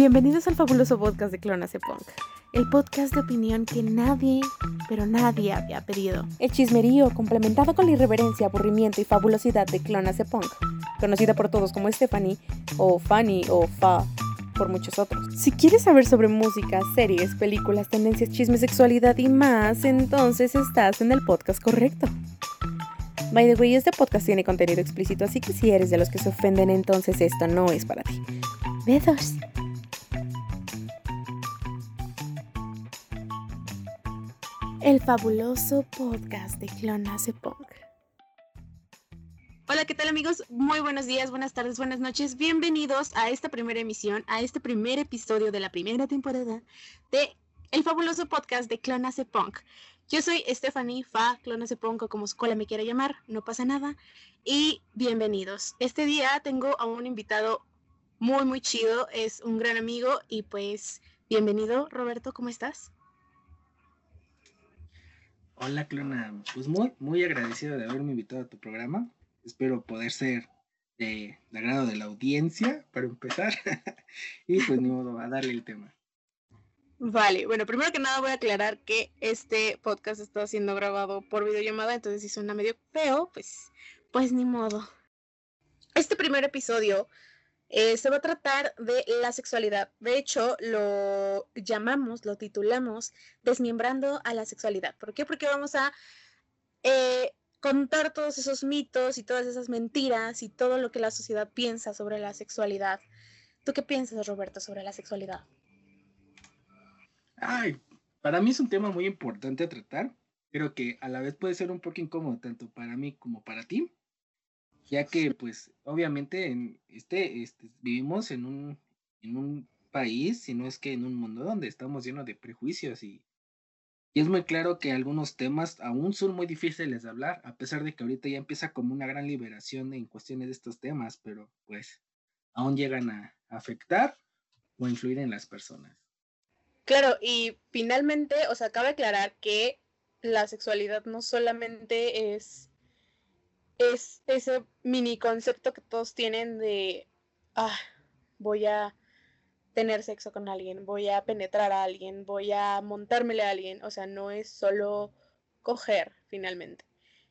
Bienvenidos al fabuloso podcast de Clonase Punk, el podcast de opinión que nadie, pero nadie había pedido. El chismerío complementado con la irreverencia, aburrimiento y fabulosidad de Clonase Punk, conocida por todos como Stephanie, o Fanny, o Fa, por muchos otros. Si quieres saber sobre música, series, películas, tendencias, chismes, sexualidad y más, entonces estás en el podcast correcto. By the way, este podcast tiene contenido explícito, así que si eres de los que se ofenden, entonces esto no es para ti. Besos. El fabuloso podcast de Clonase Punk. Hola, ¿qué tal amigos? Muy buenos días, buenas tardes, buenas noches. Bienvenidos a esta primera emisión, a este primer episodio de la primera temporada de El fabuloso podcast de Clonase Punk. Yo soy Stephanie Fa, Clonase Punk o como escuela me quiera llamar, no pasa nada. Y bienvenidos. Este día tengo a un invitado muy, muy chido, es un gran amigo y pues bienvenido, Roberto, ¿cómo estás? Hola, Clona. Pues muy, muy agradecido de haberme invitado a tu programa. Espero poder ser de, agrado de la audiencia para empezar. y pues ni modo, a darle el tema. Vale, bueno, primero que nada voy a aclarar que este podcast está siendo grabado por videollamada, entonces si suena medio feo, pues, pues ni modo. Este primer episodio eh, se va a tratar de la sexualidad. De hecho, lo llamamos, lo titulamos Desmembrando a la sexualidad. ¿Por qué? Porque vamos a eh, contar todos esos mitos y todas esas mentiras y todo lo que la sociedad piensa sobre la sexualidad. ¿Tú qué piensas, Roberto, sobre la sexualidad? Ay, para mí es un tema muy importante a tratar. Creo que a la vez puede ser un poco incómodo tanto para mí como para ti ya que pues obviamente en este, este, vivimos en un, en un país, si no es que en un mundo donde estamos llenos de prejuicios y, y es muy claro que algunos temas aún son muy difíciles de hablar, a pesar de que ahorita ya empieza como una gran liberación en cuestiones de estos temas, pero pues aún llegan a afectar o influir en las personas. Claro, y finalmente, o sea, cabe aclarar que la sexualidad no solamente es es ese mini concepto que todos tienen de, ah, voy a tener sexo con alguien, voy a penetrar a alguien, voy a montármele a alguien, o sea, no es solo coger finalmente.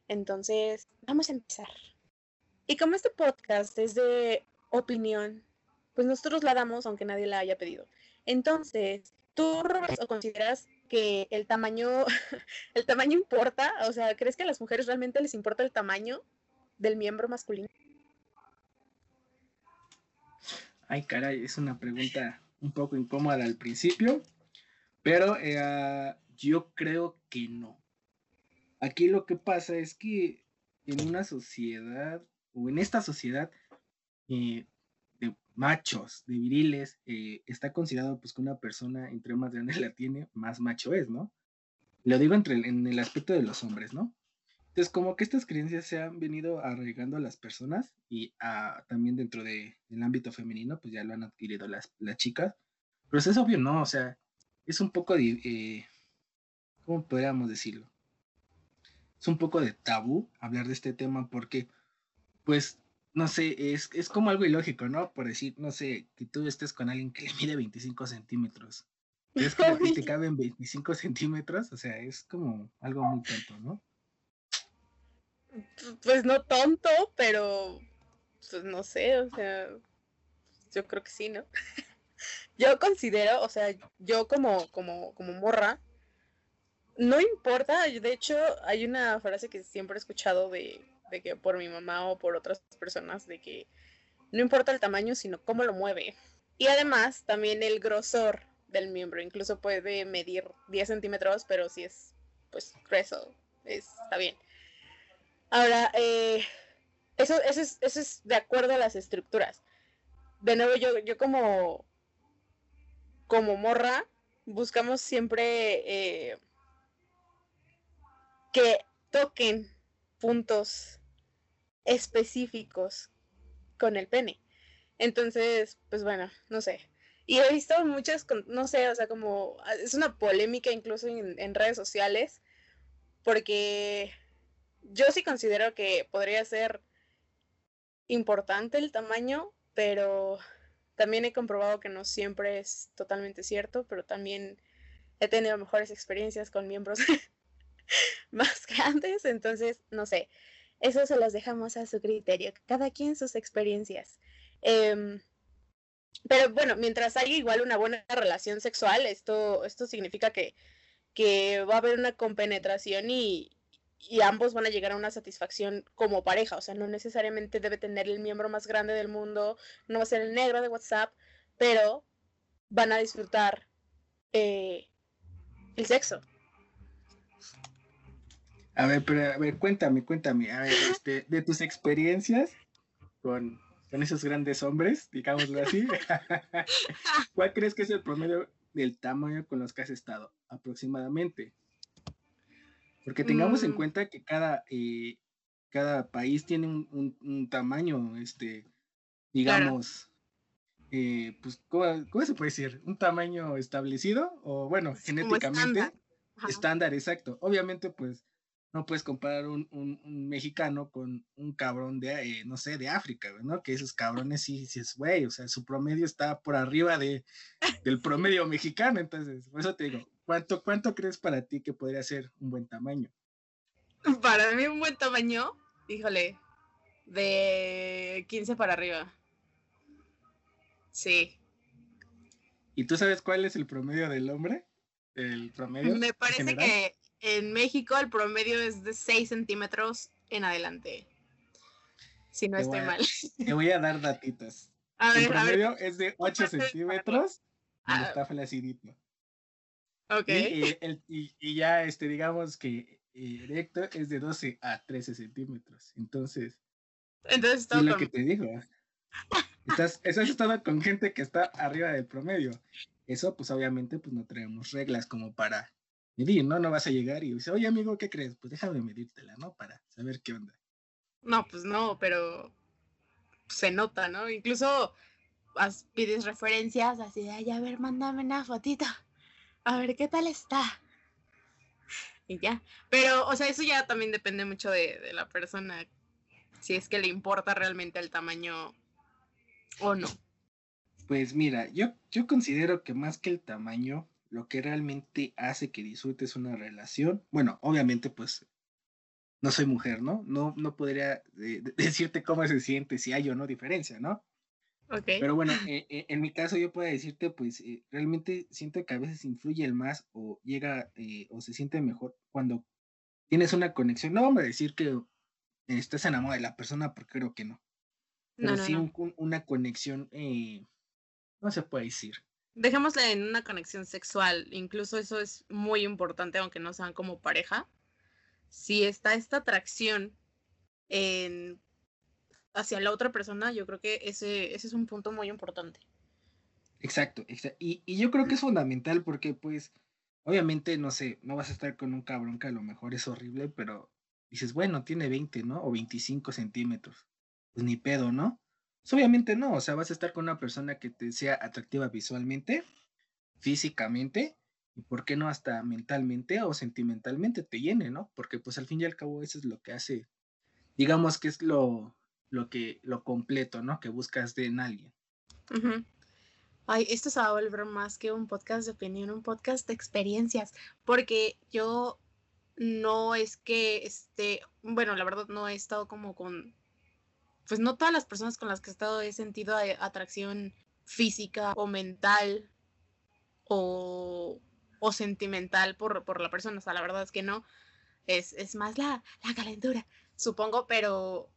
Entonces, vamos a empezar. Y como este podcast es de opinión, pues nosotros la damos aunque nadie la haya pedido. Entonces, ¿tú, Roberto, consideras que el tamaño, el tamaño importa? O sea, ¿crees que a las mujeres realmente les importa el tamaño? del miembro masculino? Ay, caray, es una pregunta un poco incómoda al principio, pero eh, yo creo que no. Aquí lo que pasa es que en una sociedad, o en esta sociedad eh, de machos, de viriles, eh, está considerado pues que una persona entre más grande la tiene, más macho es, ¿no? Lo digo entre, en el aspecto de los hombres, ¿no? Entonces, como que estas creencias se han venido arraigando a las personas y también dentro del ámbito femenino, pues ya lo han adquirido las, las chicas. Pero es obvio, ¿no? O sea, es un poco de, eh, ¿cómo podríamos decirlo? Es un poco de tabú hablar de este tema porque, pues, no sé, es, es como algo ilógico, ¿no? Por decir, no sé, que tú estés con alguien que le mide 25 centímetros. ¿Es que a ti te caben 25 centímetros? O sea, es como algo muy tonto, ¿no? Pues no tonto, pero pues no sé, o sea, yo creo que sí, ¿no? yo considero, o sea, yo como, como, como morra, no importa, de hecho hay una frase que siempre he escuchado de, de que por mi mamá o por otras personas, de que no importa el tamaño, sino cómo lo mueve. Y además también el grosor del miembro, incluso puede medir 10 centímetros, pero si es pues grueso, está bien. Ahora, eh, eso, eso, es, de acuerdo a las estructuras. De nuevo, yo, yo como, como morra, buscamos siempre eh, que toquen puntos específicos con el pene. Entonces, pues bueno, no sé. Y he visto muchas, no sé, o sea, como es una polémica incluso en redes sociales porque yo sí considero que podría ser importante el tamaño, pero también he comprobado que no siempre es totalmente cierto, pero también he tenido mejores experiencias con miembros más grandes, entonces, no sé, eso se los dejamos a su criterio, cada quien sus experiencias. Em, pero bueno, mientras haya igual una buena relación sexual, esto, esto significa que, que va a haber una compenetración y, y ambos van a llegar a una satisfacción como pareja. O sea, no necesariamente debe tener el miembro más grande del mundo, no va a ser el negro de WhatsApp, pero van a disfrutar eh, el sexo. A ver, pero a ver, cuéntame, cuéntame, a ver, este, de tus experiencias con, con esos grandes hombres, digámoslo así, ¿cuál crees que es el promedio del tamaño con los que has estado aproximadamente? Porque tengamos en mm. cuenta que cada, eh, cada país tiene un, tamaño, este, digamos, eh, pues, ¿cómo, se puede decir? ¿Un tamaño establecido? O bueno, genéticamente estándar. exacto. Obviamente, pues, no puedes comparar un, mexicano con un cabrón de, eh, no sé, de África, ¿no? Que esos cabrones sí, sí es, güey, o sea, su promedio está por arriba de, del promedio mexicano, entonces, por eso te digo, ¿cuánto, ¿cuánto crees para ti que podría ser un buen tamaño? Para mí un buen tamaño, híjole, de 15 para arriba. Sí. ¿Y tú sabes cuál es el promedio del hombre? El promedio. Me parece que en México el promedio es de 6 centímetros en adelante. Si no estoy mal. Te voy a dar datitas. el promedio es de 8 centímetros y ah. está flacidito. Ok. Y, y, ya, este, digamos que erecto es de 12 a 13 centímetros. Entonces, Entonces es lo que te digo. Estás, estás estado con gente que está arriba del promedio. Eso, pues obviamente, pues no tenemos reglas como para medir, ¿no? No vas a llegar y dices, oye amigo, ¿qué crees? Pues déjame medírtela, ¿no? Para saber qué onda. No, pues no, pero se nota, ¿no? Incluso pides referencias así de, ay, a ver, mándame una fotita. A ver qué tal está. Y ya. Pero, o sea, eso ya también depende mucho de, de la persona. Si es que le importa realmente el tamaño o no. Pues mira, yo, yo considero que más que el tamaño, lo que realmente hace que disfrutes una relación, bueno, obviamente pues no soy mujer, ¿no? No, no podría eh, decirte cómo se siente, si hay o no diferencia, ¿no? Okay. Pero bueno, eh, eh, en mi caso yo puedo decirte, pues realmente siento que a veces influye el más o llega o se siente mejor cuando tienes una conexión. No vamos a decir que estás enamorado de la persona porque creo que no. Pero sí una conexión, no se puede decir dejémosle en una conexión sexual, incluso eso es muy importante, aunque no sean como pareja. Si está esta atracción en, hacia la otra persona, yo creo que ese, ese es un punto muy importante. Exacto, Y, y, yo creo que es fundamental porque, pues, obviamente, no sé, no vas a estar con un cabrón que a lo mejor es horrible, pero dices, bueno, tiene 20, ¿no? O 25 centímetros. Pues ni pedo, ¿no? Pues, obviamente no, o sea, vas a estar con una persona que te sea atractiva visualmente, físicamente, y por qué no hasta mentalmente o sentimentalmente te llene, ¿no? Porque pues al fin y al cabo eso es lo que hace, digamos que es lo, lo que, lo completo, ¿no? Que buscas de en alguien. Ay, esto se va a volver más que un podcast de opinión, un podcast de experiencias, porque yo no es que esté, bueno, la verdad no he estado como con pues no todas las personas con las que he estado he sentido atracción física o mental o, sentimental por, la persona. O sea, la verdad es que no. Es, más la, la calentura, supongo, pero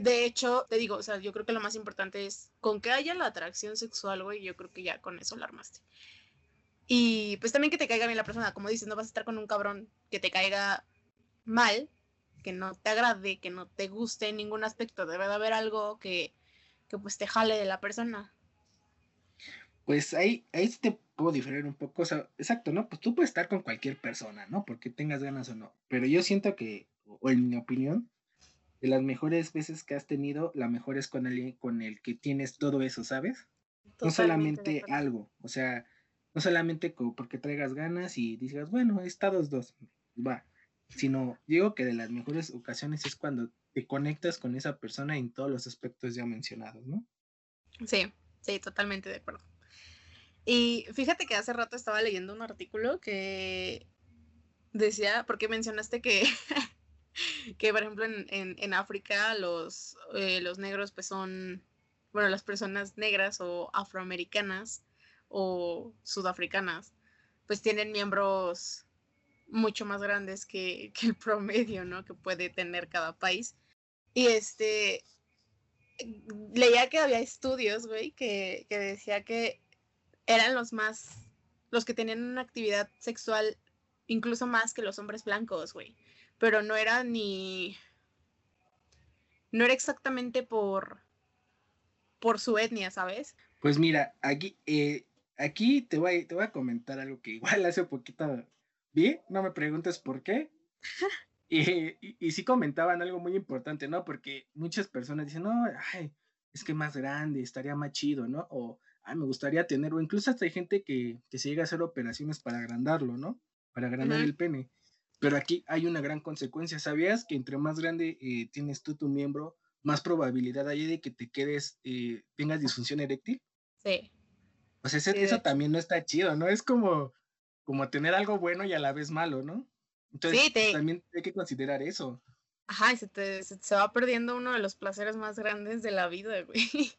de hecho, te digo, o sea, yo creo que lo más importante es con que haya la atracción sexual, güey, yo creo que ya con eso la armaste. Y pues también que te caiga bien la persona, como dices, no vas a estar con un cabrón que te caiga mal, que no te agrade, que no te guste en ningún aspecto. Debe de haber algo que, que pues te jale de la persona. Pues ahí, ahí sí te puedo diferir un poco. O sea, exacto, ¿no? Pues tú puedes estar con cualquier persona, ¿no? Porque tengas ganas o no. Pero yo siento que, o en mi opinión, de las mejores veces que has tenido, la mejor es con alguien con el que tienes todo eso, ¿sabes? no solamente algo, o sea, no solamente porque traigas ganas y digas, bueno, he estado dos. va. Sino digo que de las mejores ocasiones es cuando te conectas con esa persona en todos los aspectos ya mencionados, ¿no? Sí, sí, totalmente de acuerdo. Y fíjate que hace rato estaba leyendo un artículo que decía, porque mencionaste que, que por ejemplo, en, en, África los, eh, los negros pues son, bueno, las personas negras o afroamericanas o sudafricanas, pues tienen miembros mucho más grandes que, que, el promedio, ¿no? Que puede tener cada país. Y este, leía que había estudios, güey, que, que decía que eran los más, los que tenían una actividad sexual incluso más que los hombres blancos, güey. Pero no era ni, no era exactamente por, por su etnia, ¿sabes? Pues mira, aquí, eh, aquí te voy, te voy a comentar algo que igual hace poquito vi, no me preguntes por qué. y, y, sí comentaban algo muy importante, ¿no? Porque muchas personas dicen, no, ay, es que más grande, estaría más chido, ¿no? O me gustaría tener, o incluso hasta hay gente que, se llega a hacer operaciones para agrandarlo, ¿no? Para agrandar el pene. Pero aquí hay una gran consecuencia. ¿Sabías que entre más grande eh, tienes tú tu miembro, más probabilidad hay de que te quedes, eh, tengas disfunción eréctil? Sí. O sea, eso también no está chido, ¿no? Es como, como tener algo bueno y a la vez malo, ¿no? Entonces, también hay que considerar eso. Ajá, y se te, se va perdiendo uno de los placeres más grandes de la vida, güey.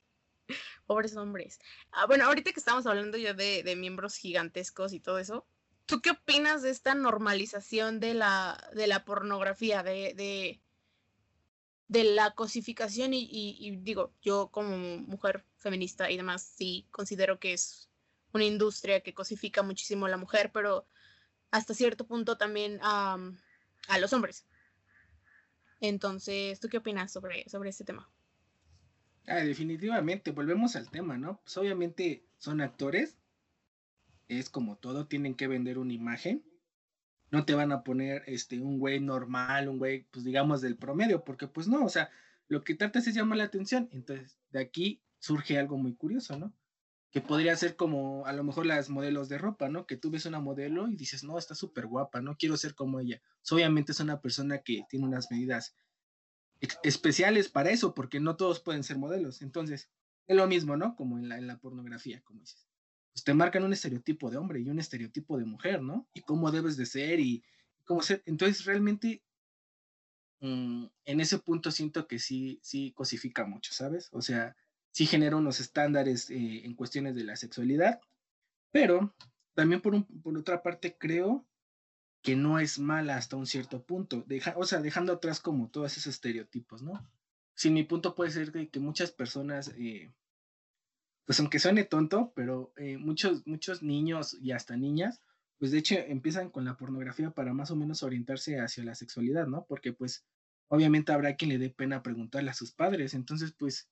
Pobres hombres. Ah, bueno, ahorita que estamos hablando ya de, miembros gigantescos y todo eso, ¿tú qué opinas de esta normalización de la, de la pornografía, de, de, de la cosificación? Y, digo, yo como mujer feminista y demás, sí considero que es una industria que cosifica muchísimo a la mujer, pero hasta cierto punto también a los hombres. Entonces, ¿tú qué opinas sobre, sobre este tema? Ah, definitivamente, volvemos al tema, ¿no? Pues obviamente son actores, es como todo, tienen que vender una imagen. No te van a poner este un güey normal, un güey, pues digamos, del promedio, porque pues no, o sea, lo que tratas es llamar la atención. Entonces, de aquí surge algo muy curioso, ¿no? Que podría ser como a lo mejor las modelos de ropa, ¿no? Que tú ves una modelo y dices, no, está súper guapa, no quiero ser como ella. Obviamente es una persona que tiene unas medidas especiales para eso, porque no todos pueden ser modelos. Entonces, es lo mismo, ¿no? Como en la, en la pornografía, como dices. Pues te marcan un estereotipo de hombre y un estereotipo de mujer, ¿no? Y cómo debes de ser y cómo ser. Entonces, realmente, mm, en ese punto siento que sí, sí cosifica mucho, ¿sabes? O sea, sí genera unos estándares eh, en cuestiones de la sexualidad, pero también por, un, por otra parte creo que no es mala hasta un cierto punto, deja, o sea, dejando atrás como todos esos estereotipos, ¿no? Si mi punto puede ser que, muchas personas, eh, pues aunque suene tonto, pero eh, muchos, muchos niños y hasta niñas, pues de hecho empiezan con la pornografía para más o menos orientarse hacia la sexualidad, ¿no? Porque pues obviamente habrá quien le dé pena preguntarle a sus padres, entonces pues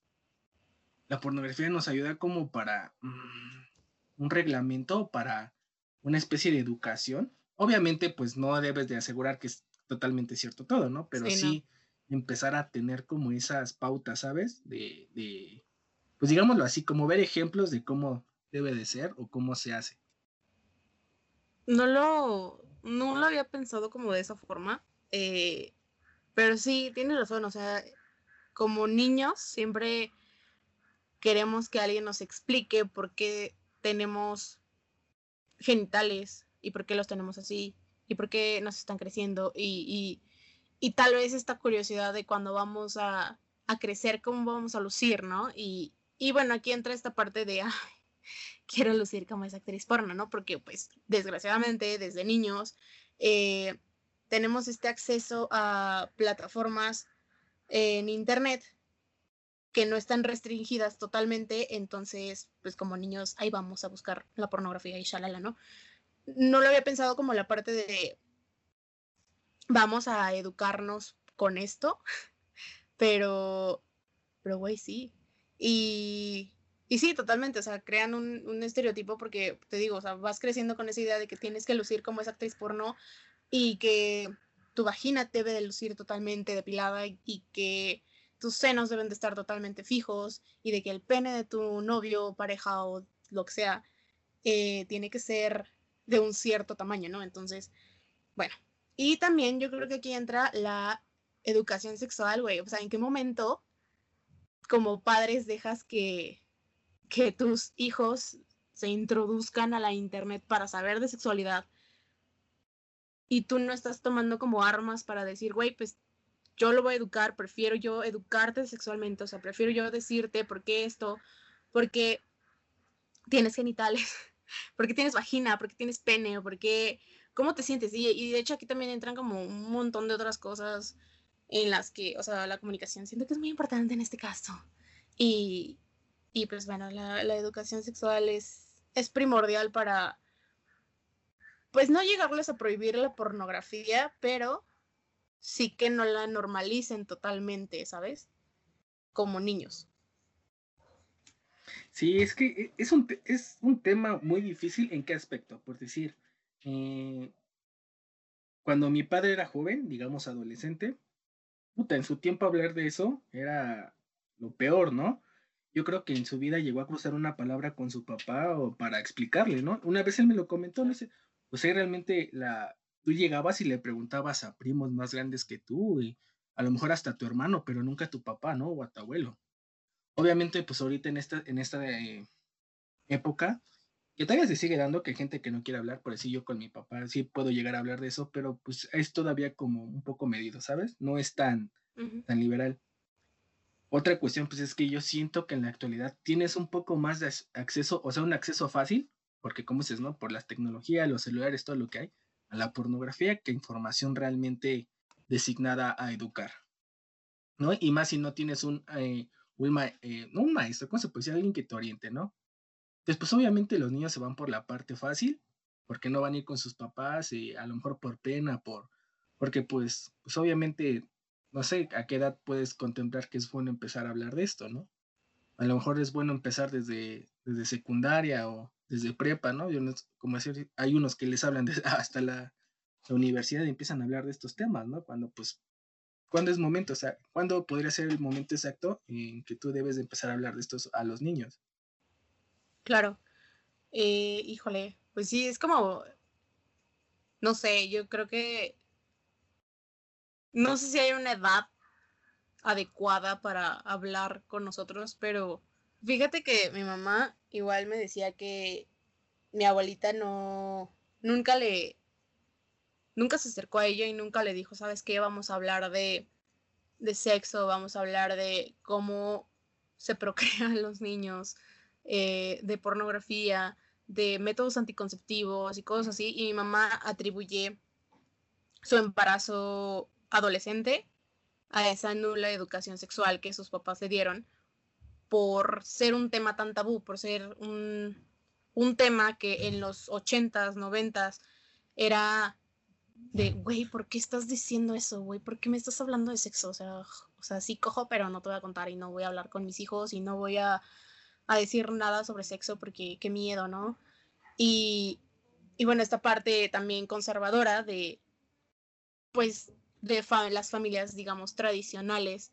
la pornografía nos ayuda como para mm, un reglamento, para una especie de educación Obviamente, pues no debes de asegurar que es totalmente cierto todo, ¿no? Pero sí, empezar a tener como esas pautas, ¿sabes? De, de, pues digámoslo así, como ver ejemplos de cómo debe de ser o cómo se hace. No lo, no lo había pensado como de esa forma, eh, pero sí, tienes razón, o sea, como niños siempre queremos que alguien nos explique por qué tenemos genitales y por qué los tenemos así y por qué nos están creciendo y, y, tal vez esta curiosidad de cuando vamos a, a, crecer, cómo vamos a lucir, ¿no? Y, y bueno, aquí entra esta parte de, ay, quiero lucir como esa actriz porno, ¿no? Porque pues desgraciadamente desde niños eh, tenemos este acceso a plataformas en internet que no están restringidas totalmente, entonces pues como niños ahí vamos a buscar la pornografía y shalala, ¿no? no lo había pensado como la parte de vamos a educarnos con esto, pero, pero güey, sí. Y, y sí, totalmente, o sea, crean un, un, estereotipo porque, te digo, o sea, vas creciendo con esa idea de que tienes que lucir como esa actriz porno y que tu vagina debe de lucir totalmente depilada y que tus senos deben de estar totalmente fijos y de que el pene de tu novio, pareja o lo que sea, eh, tiene que ser de un cierto tamaño, ¿no? Entonces, bueno, Y también yo creo que aquí entra la educación sexual, güey. O sea, ¿en qué momento como padres dejas que, que tus hijos se introduzcan a la internet para saber de sexualidad y tú no estás tomando como armas para decir, güey, pues yo lo voy a educar, prefiero yo educarte sexualmente, o sea, prefiero yo decirte por qué esto, porque tienes genitales, porque tienes vagina, porque tienes pene, o porque, ¿cómo te sientes? Y, y, de hecho aquí también entran como un montón de otras cosas en las que, o sea, la comunicación siento que es muy importante en este caso. Y, y pues bueno, la, la educación sexual es, es primordial para, pues no llegarles a prohibir la pornografía, pero sí que no la normalicen totalmente, ¿sabes? Como niños. Sí, es que e, es un, es un tema muy difícil en qué aspecto, por decir, eh, cuando mi padre era joven, digamos adolescente, puta, en su tiempo hablar de eso era lo peor, ¿no? Yo creo que en su vida llegó a cruzar una palabra con su papá o para explicarle, ¿no? Una vez él me lo comentó, no sé, pues ahí realmente la, tú llegabas y le preguntabas a primos más grandes que tú y a lo mejor hasta a tu hermano, pero nunca a tu papá, ¿no? O a tu abuelo. Obviamente, pues ahorita en esta, en esta eh, época, que todavía se sigue dando que hay gente que no quiere hablar, por decir yo con mi papá sí puedo llegar a hablar de eso, pero pues es todavía como un poco medido, ¿sabes? No es tan, tan liberal. Otra cuestión, pues es que yo siento que en la actualidad tienes un poco más de acceso, o sea, un acceso fácil, porque como dices, ¿no? Por las tecnologías, los celulares, todo lo que hay, a la pornografía, que información realmente designada a educar, ¿no? Y más si no tienes un, eh, un, eh, un maestro, ¿cómo se puede decir? Alguien que te oriente, ¿no? Después, obviamente, los niños se van por la parte fácil, porque no van a ir con sus papás y a lo mejor por pena, por, porque pues, pues obviamente, no sé a qué edad puedes contemplar que es bueno empezar a hablar de esto, ¿no? A lo mejor es bueno empezar desde, desde secundaria o desde prepa, ¿no? Yo no como hay unos que les hablan hasta la, la, universidad y empiezan a hablar de estos temas, ¿no? Cuando pues, ¿cuándo es momento? O sea, ¿cuándo podría ser el momento exacto en que tú debes de empezar a hablar de estos a los niños? Claro. Eh, híjole, pues sí, es como, no sé, yo creo que, no sé si hay una edad adecuada para hablar con nosotros, pero fíjate que mi mamá igual me decía que mi abuelita no, nunca le, nunca se acercó a ella y nunca le dijo, ¿sabes qué? Vamos a hablar de, de sexo, vamos a hablar de cómo se procrean los niños, eh, de pornografía, de métodos anticonceptivos y cosas así, y mi mamá atribuye su embarazo adolescente a esa nula educación sexual que sus papás le dieron por ser un tema tan tabú, por ser un, un tema que en los 80s, 90s era de, güey, ¿por qué estás diciendo eso, güey? ¿Por qué me estás hablando de sexo? O sea, o sea, sí cojo, pero no te voy a contar y no voy a hablar con mis hijos y no voy a a decir nada sobre sexo porque qué miedo, ¿no? Y, y bueno, esta parte también conservadora de, pues, de las familias, digamos, tradicionales,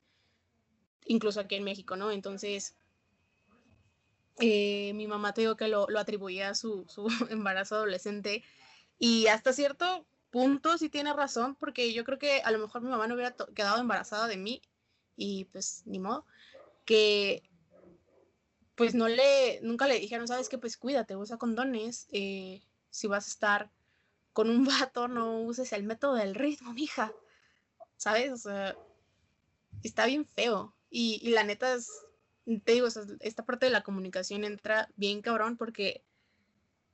incluso aquí en México, ¿no? Entonces, eh, mi mamá te digo que lo, lo atribuía a su, su embarazo adolescente y hasta cierto punto sí tiene razón, porque yo creo que a lo mejor mi mamá no hubiera quedado embarazada de mí y pues ni modo, que pues no le, nunca le dijeron, sabes que pues cuídate, usa condones, eh, si vas a estar con un vato, no uses el método del ritmo, mija, ¿sabes? O sea, está bien feo. Y, la neta es, te digo, esta parte de la comunicación entra bien cabrón porque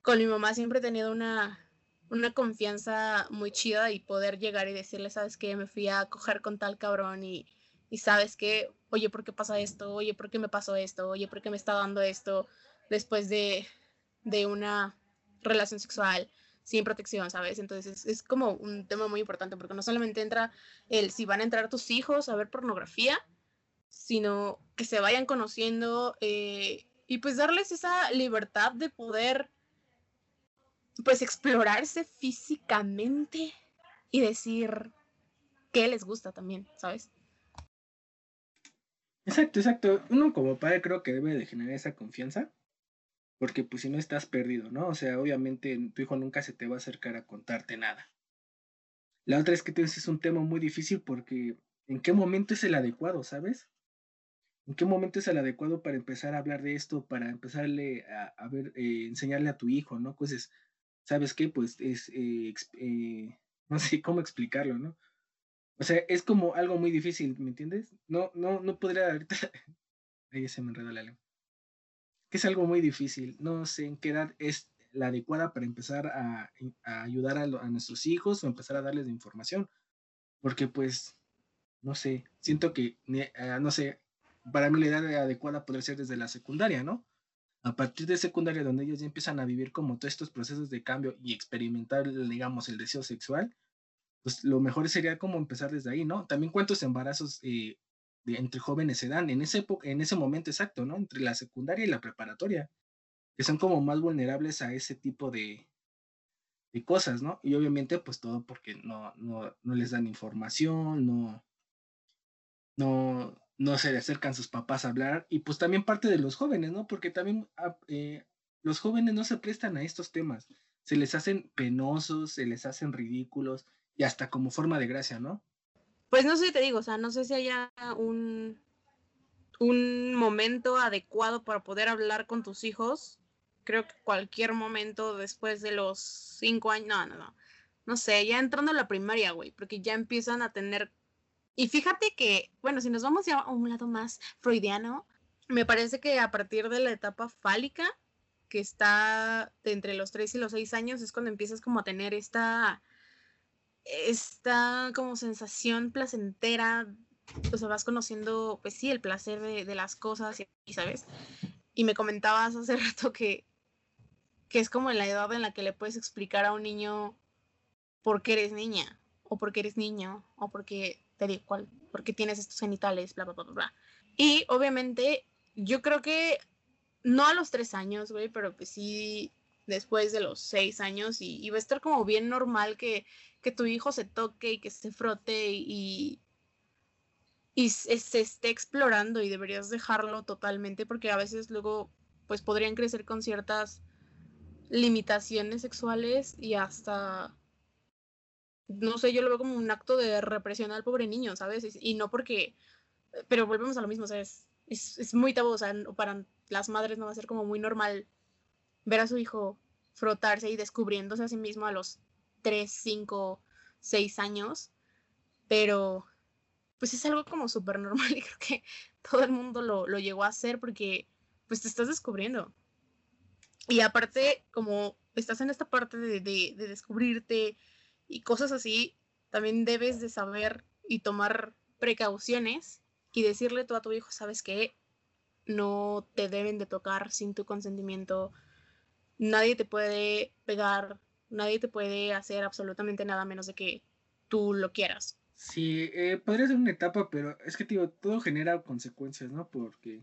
con mi mamá siempre he tenido una, una confianza muy chida y poder llegar y decirle, sabes que me fui a coger con tal cabrón y, y sabes que oye, ¿por qué pasa esto? Oye, ¿por qué me pasó esto? Oye, ¿por qué me está dando esto después de, de una relación sexual sin protección, ¿sabes? Entonces es, como un tema muy importante porque no solamente entra el si van a entrar tus hijos a ver pornografía, sino que se vayan conociendo eh, y pues darles esa libertad de poder pues explorarse físicamente y decir qué les gusta también, ¿sabes? Exacto, exacto. Uno como padre creo que debe de generar esa confianza, porque pues si no estás perdido, ¿no? O sea, obviamente tu hijo nunca se te va a acercar a contarte nada. La otra es que es un tema muy difícil porque ¿en qué momento es el adecuado, sabes? ¿En qué momento es el adecuado para empezar a hablar de esto, para empezarle a, ver, eh, enseñarle a tu hijo, ¿no? Pues ¿sabes qué? Pues es, eh, eh, no sé cómo explicarlo, ¿no? O sea, es como algo muy difícil, ¿me entiendes? No, no, no podría ahorita. Ahí se me enredó la lengua. Que es algo muy difícil. No sé en qué edad es la adecuada para empezar a, ayudar a, a, nuestros hijos o empezar a darles información. Porque pues, no sé, siento que, no sé, para mí la edad adecuada podría ser desde la secundaria, ¿no? A partir de secundaria, donde ellos ya empiezan a vivir como todos estos procesos de cambio y experimentar, digamos, el deseo sexual, pues lo mejor sería como empezar desde ahí, ¿no? También cuántos embarazos eh, entre jóvenes se dan en ese, en ese momento exacto, ¿no? Entre la secundaria y la preparatoria, que son como más vulnerables a ese tipo de, de cosas, ¿no? Y obviamente, pues todo porque no, no, no les dan información, no, no, no se le acercan sus papás a hablar y pues también parte de los jóvenes, ¿no? Porque también ah, eh, los jóvenes no se prestan a estos temas, se les hacen penosos, se les hacen ridículos y hasta como forma de gracia, ¿no? Pues no sé, te digo, o sea, no sé si haya un, un momento adecuado para poder hablar con tus hijos. Creo que cualquier momento después de los cinco años, no, no, no. No sé, ya entrando a la primaria, güey, porque ya empiezan a tener y fíjate que, bueno, si nos vamos ya a un lado más freudiano, me parece que a partir de la etapa fálica, que está entre los 3 y los 6 años, es cuando empiezas como a tener esta, esta como sensación placentera, o sea, vas conociendo, pues sí, el placer de, las cosas, y, ¿sabes? Y me comentabas hace rato que, que es como la edad en la que le puedes explicar a un niño por qué eres niña, o por qué eres niño, o por qué te digo cuál, porque tienes estos genitales, bla, bla, bla, bla. Y obviamente, yo creo que no a los tres años, güey, pero pues sí después de los seis años y, va a estar como bien normal que, que, tu hijo se toque y que se frote y, y se, se, esté explorando y deberías dejarlo totalmente porque a veces luego pues podrían crecer con ciertas limitaciones sexuales y hasta no sé, yo lo veo como un acto de represión al pobre niño, ¿sabes? Y, no porque, pero volvemos a lo mismo, o sea, es, es, muy tabú, o sea, para las madres no va a ser como muy normal ver a su hijo frotarse y descubriéndose a sí mismo a los 3, 5, 6 años, pero pues es algo como súper normal y creo que todo el mundo lo, lo, llegó a hacer porque pues te estás descubriendo. Y aparte, como estás en esta parte de, de, de descubrirte, y cosas así, también debes de saber y tomar precauciones y decirle tú a tu hijo, sabes que no te deben de tocar sin tu consentimiento, nadie te puede pegar, nadie te puede hacer absolutamente nada menos de que tú lo quieras. Sí, eh, podría ser una etapa, pero es que tío, todo genera consecuencias, ¿no? Porque,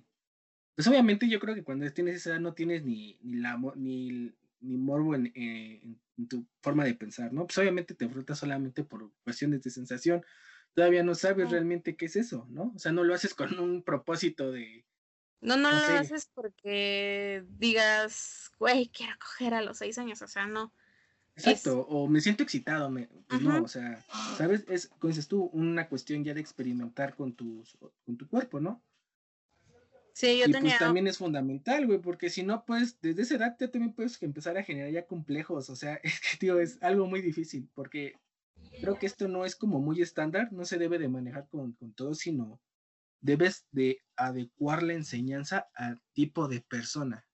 pues obviamente yo creo que cuando tienes esa edad no tienes ni, ni, la, ni, ni morbo en, eh, en, tu forma de pensar, ¿no? Pues obviamente te frutas solamente por cuestiones de sensación. Todavía no sabes realmente qué es eso, ¿no? O sea, no lo haces con un propósito de... No, no, lo haces porque digas, güey, quiero coger a los seis años, o sea, no. Exacto, o me siento excitado, me, pues no, o sea, ¿sabes? Es, como dices tú, una cuestión ya de experimentar con, tus, con tu cuerpo, ¿no? Sí, yo y tenía... pues también es fundamental, güey, porque si no, pues desde esa edad ya también puedes empezar a generar ya complejos, o sea, es que, tío, es algo muy difícil, porque creo que esto no es como muy estándar, no se debe de manejar con, con todo, sino debes de adecuar la enseñanza al tipo de persona,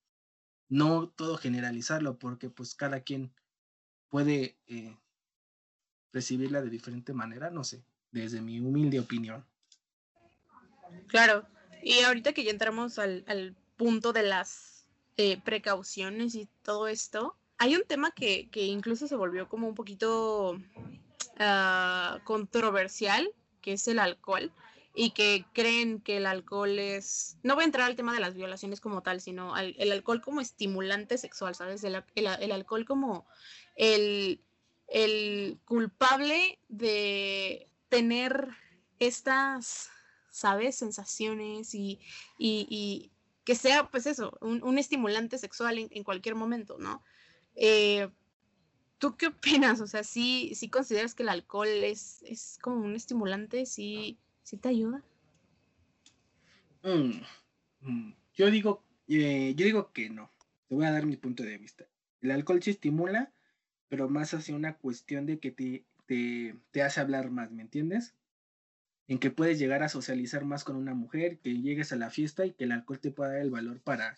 no todo generalizarlo, porque pues cada quien puede eh, recibirla de diferente manera, no sé, desde mi humilde opinión. Claro, y ahorita que ya entramos al, al punto de las eh, precauciones y todo esto, hay un tema que, que incluso se volvió como un poquito uh, controversial, que es el alcohol, y que creen que el alcohol es, no voy a entrar al tema de las violaciones como tal, sino al, el alcohol como estimulante sexual, ¿sabes? El, el, alcohol como el, el culpable de tener estas ¿sabes? Sensaciones y, y, que sea, pues eso, un, estimulante sexual en, cualquier momento, ¿no? Eh, ¿Tú qué opinas? O sea, ¿sí, sí consideras que el alcohol es, es como un estimulante? ¿Sí, sí te ayuda? Mm, mm, yo digo, eh, yo digo que no. Te voy a dar mi punto de vista. El alcohol sí estimula, pero más hacia una cuestión de que te, te, te hace hablar más, ¿me entiendes? En que puedes llegar a socializar más con una mujer, que llegues a la fiesta y que el alcohol te pueda dar el valor para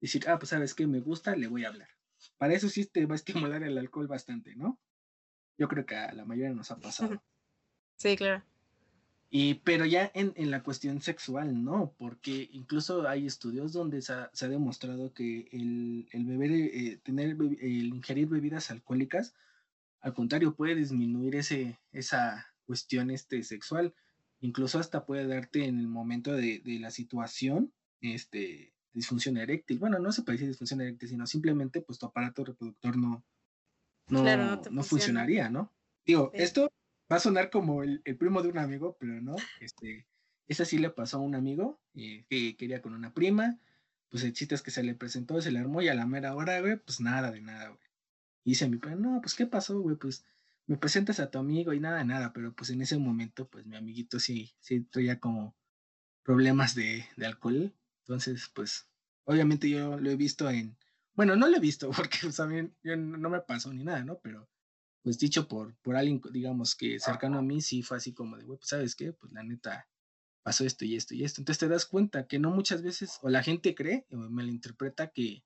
decir, ah, pues sabes que me gusta, le voy a hablar. Para eso sí te va a estimular el alcohol bastante, ¿no? Yo creo que a la mayoría nos ha pasado. Sí, claro. Y, pero ya en, en la cuestión sexual, no, porque incluso hay estudios donde se ha, se ha demostrado que el, el beber, eh, tener, el ingerir bebidas alcohólicas, al contrario, puede disminuir ese, esa cuestión este, sexual. Incluso hasta puede darte en el momento de, de la situación, este, disfunción eréctil. Bueno, no se puede decir disfunción eréctil, sino simplemente pues tu aparato reproductor no, no, no, funcionaría, ¿no? Digo, esto va a sonar como el, primo de un amigo, pero no, este, esa sí le pasó a un amigo eh, que quería con una prima, pues el chiste es que se le presentó, se le armó y a la mera hora, güey, pues nada de nada, güey. Y dice a mi primo, no, pues qué pasó, güey, pues me presentas a tu amigo y nada de nada, pero pues en ese momento, pues mi amiguito sí, sí traía como problemas de, de alcohol, entonces, pues, obviamente yo lo he visto en, bueno, no lo he visto porque pues, a mí no me pasó ni nada, ¿no? Pero, pues dicho por, por alguien, digamos, que cercano a mí, sí fue así como de, güey, pues, ¿sabes qué? Pues la neta, pasó esto y esto y esto. Entonces te das cuenta que no muchas veces, o la gente cree, o me lo interpreta que,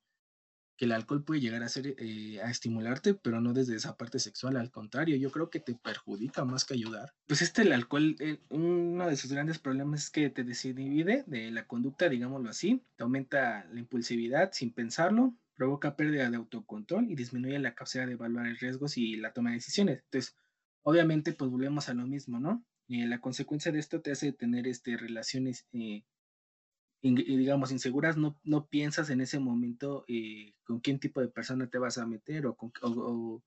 que el alcohol puede llegar a ser eh, a estimularte, pero no desde esa parte sexual, al contrario, yo creo que te perjudica más que ayudar. Pues este el alcohol, eh, uno de sus grandes problemas es que te desinhibe de la conducta, digámoslo así, te aumenta la impulsividad sin pensarlo, provoca pérdida de autocontrol y disminuye la capacidad de evaluar riesgos y la toma de decisiones. Entonces, obviamente, pues volvemos a lo mismo, ¿no? Eh, la consecuencia de esto te hace tener este, relaciones digamos, inseguras, no, no piensas en ese momento eh, con quién tipo de persona te vas a meter o, con, o,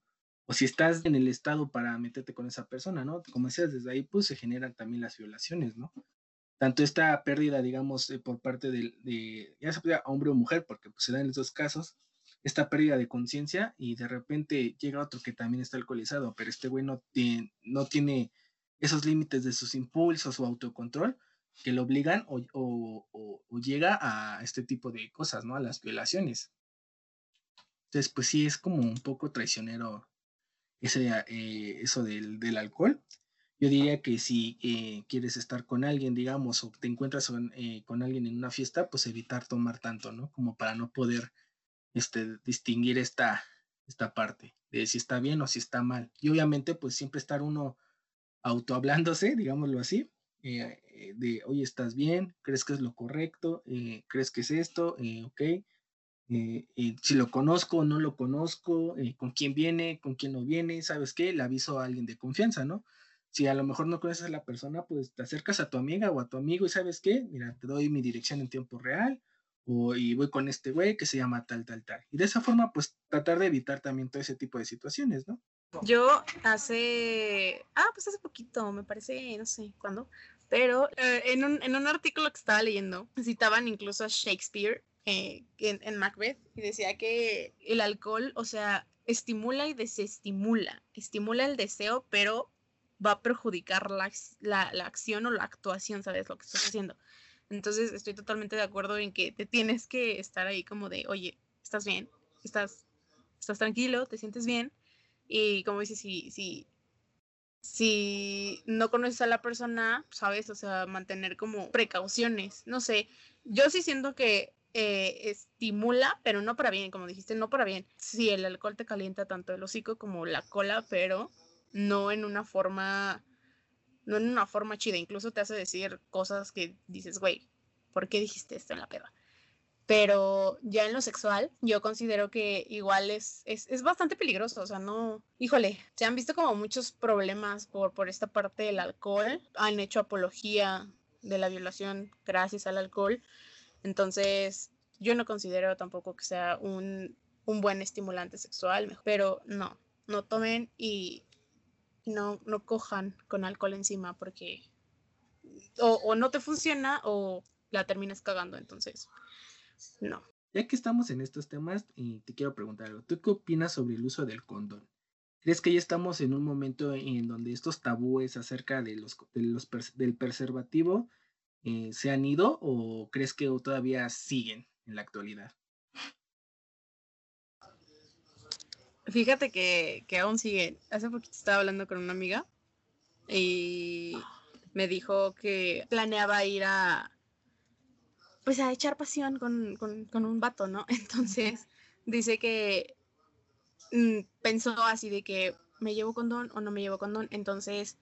o, si estás en el estado para meterte con esa persona, ¿no? Como decías, desde ahí pues se generan también las violaciones, ¿no? Tanto esta pérdida, digamos, eh, por parte de, de, ya sea hombre o mujer, porque pues, se da en los dos casos, esta pérdida de conciencia y de repente llega otro que también está alcoholizado, pero este güey no tiene, no tiene esos límites de sus impulsos o autocontrol, que lo obligan o, o, o, llega a este tipo de cosas, ¿no? A las violaciones. Entonces, pues sí, es como un poco traicionero ese, eh, eso del, del, alcohol. Yo diría que si eh, quieres estar con alguien, digamos, o te encuentras con, eh, con, alguien en una fiesta, pues evitar tomar tanto, ¿no? Como para no poder este, distinguir esta, esta parte de si está bien o si está mal. Y obviamente, pues siempre estar uno autohablándose, digámoslo así, eh, de, oye, ¿estás bien? ¿Crees que es lo correcto? ¿Crees que es esto? ok. si lo conozco o no lo conozco, con quién viene, con quién no viene, ¿sabes qué? Le aviso a alguien de confianza, ¿no? Si a lo mejor no conoces a la persona, pues te acercas a tu amiga o a tu amigo y ¿sabes qué? Mira, te doy mi dirección en tiempo real o, y voy con este güey que se llama tal, tal, tal. Y de esa forma, pues tratar de evitar también todo ese tipo de situaciones, ¿no? Yo hace, ah, pues hace poquito, me parece, no sé cuándo, pero eh, en, un, en, un, artículo que estaba leyendo, citaban incluso a Shakespeare eh, en, en, Macbeth y decía que el alcohol, o sea, estimula y desestimula. Estimula el deseo, pero va a perjudicar la, la, la, acción o la actuación, ¿sabes? Lo que estás haciendo. Entonces, estoy totalmente de acuerdo en que te tienes que estar ahí como de, oye, estás bien, estás, estás tranquilo, te sientes bien. Y como dices, si, si si no conoces a la persona, sabes, o sea, mantener como precauciones, no sé, yo sí siento que eh, estimula, pero no para bien, como dijiste, no para bien. Sí, el alcohol te calienta tanto el hocico como la cola, pero no en una forma, no en una forma chida, incluso te hace decir cosas que dices, güey, ¿por qué dijiste esto en la peda? pero ya en lo sexual yo considero que igual es, es, es, bastante peligroso, o sea, no, híjole, se han visto como muchos problemas por, por esta parte del alcohol, han hecho apología de la violación gracias al alcohol, entonces yo no considero tampoco que sea un, un buen estimulante sexual, pero no, no tomen y no, no cojan con alcohol encima porque o, o no te funciona o la terminas cagando, entonces no. Ya que estamos en estos temas, y te quiero preguntar algo. ¿Tú qué opinas sobre el uso del condón? ¿Crees que ya estamos en un momento en donde estos tabúes acerca de los, del preservativo eh, se han ido o crees que todavía siguen en la actualidad? Fíjate que, que aún siguen. Hace poquito estaba hablando con una amiga y me dijo que planeaba ir a pues a echar pasión con, con un vato, ¿no? Entonces dice que Mm, pensó así de que me llevo condón o no me llevo condón. Entonces,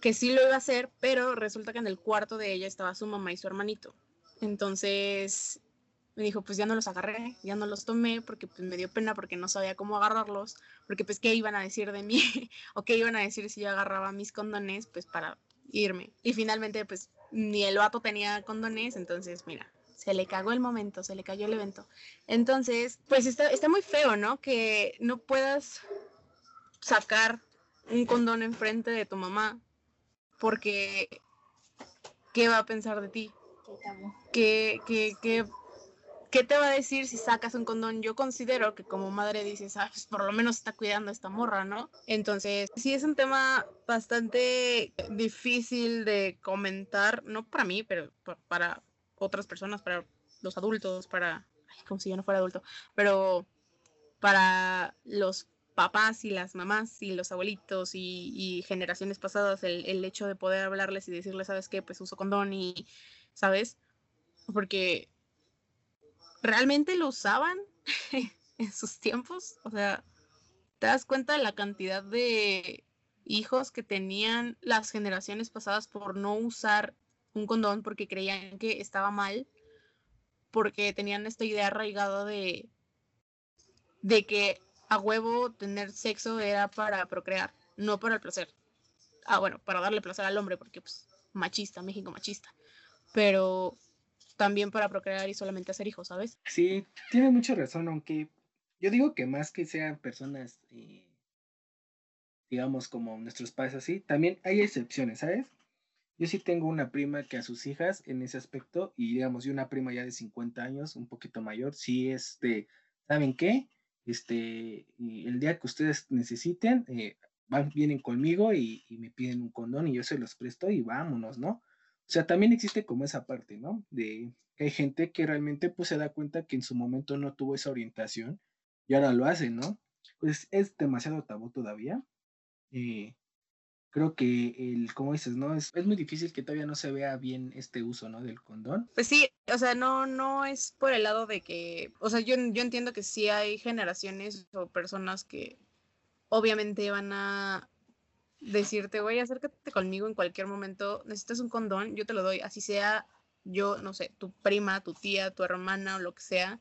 que sí lo iba a hacer, pero resulta que en el cuarto de ella estaba su mamá y su hermanito. Entonces me dijo, pues ya no los agarré, ya no los tomé porque pues me dio pena porque no sabía cómo agarrarlos, porque pues qué iban a decir de mí o qué iban a decir si yo agarraba mis condones pues para irme. Y finalmente pues ni el vato tenía condones, entonces mira, se le cagó el momento, se le cayó el evento. Entonces, pues está, está muy feo, ¿no? Que no puedas sacar un condón enfrente de tu mamá porque ¿qué va a pensar de ti? ¿Qué, qué, qué, qué te va a decir si sacas un condón? Yo considero que como madre dices, ah, pues por lo menos está cuidando a esta morra, ¿no? Entonces, sí es un tema bastante difícil de comentar, no para mí, pero para, otras personas, para los adultos, para, como si yo no fuera adulto, pero para los papás y las mamás y los abuelitos y, generaciones pasadas, el, hecho de poder hablarles y decirles, ¿sabes qué? Pues uso condón y, ¿sabes? Porque realmente lo usaban en sus tiempos, o sea, te das cuenta de la cantidad de hijos que tenían las generaciones pasadas por no usar un condón porque creían que estaba mal, porque tenían esta idea arraigada de, de que a huevo tener sexo era para procrear, no para el placer. Ah, bueno, para darle placer al hombre, porque pues machista, México machista. Pero también para procrear y solamente hacer hijos, ¿sabes? Sí, tiene mucha razón, aunque yo digo que más que sean personas, eh, digamos, como nuestros padres así, también hay excepciones, ¿sabes? Yo sí tengo una prima que a sus hijas en ese aspecto, y digamos, y una prima ya de 50 años, un poquito mayor, sí, este, ¿saben qué? Este, el día que ustedes necesiten, eh, van, vienen conmigo y, me piden un condón y yo se los presto y vámonos, ¿no? O sea, también existe como esa parte, ¿no? De que hay gente que realmente pues se da cuenta que en su momento no tuvo esa orientación y ahora lo hace, ¿no? Pues es demasiado tabú todavía. Eh, creo que el, como dices, ¿no? Es, es muy difícil que todavía no se vea bien este uso, ¿no? Del condón. Pues sí, o sea, no, no es por el lado de que, o sea, yo, yo entiendo que sí hay generaciones o personas que obviamente van a decirte, güey, acércate conmigo en cualquier momento, necesitas un condón, yo te lo doy, así sea yo, no sé, tu prima, tu tía, tu hermana o lo que sea.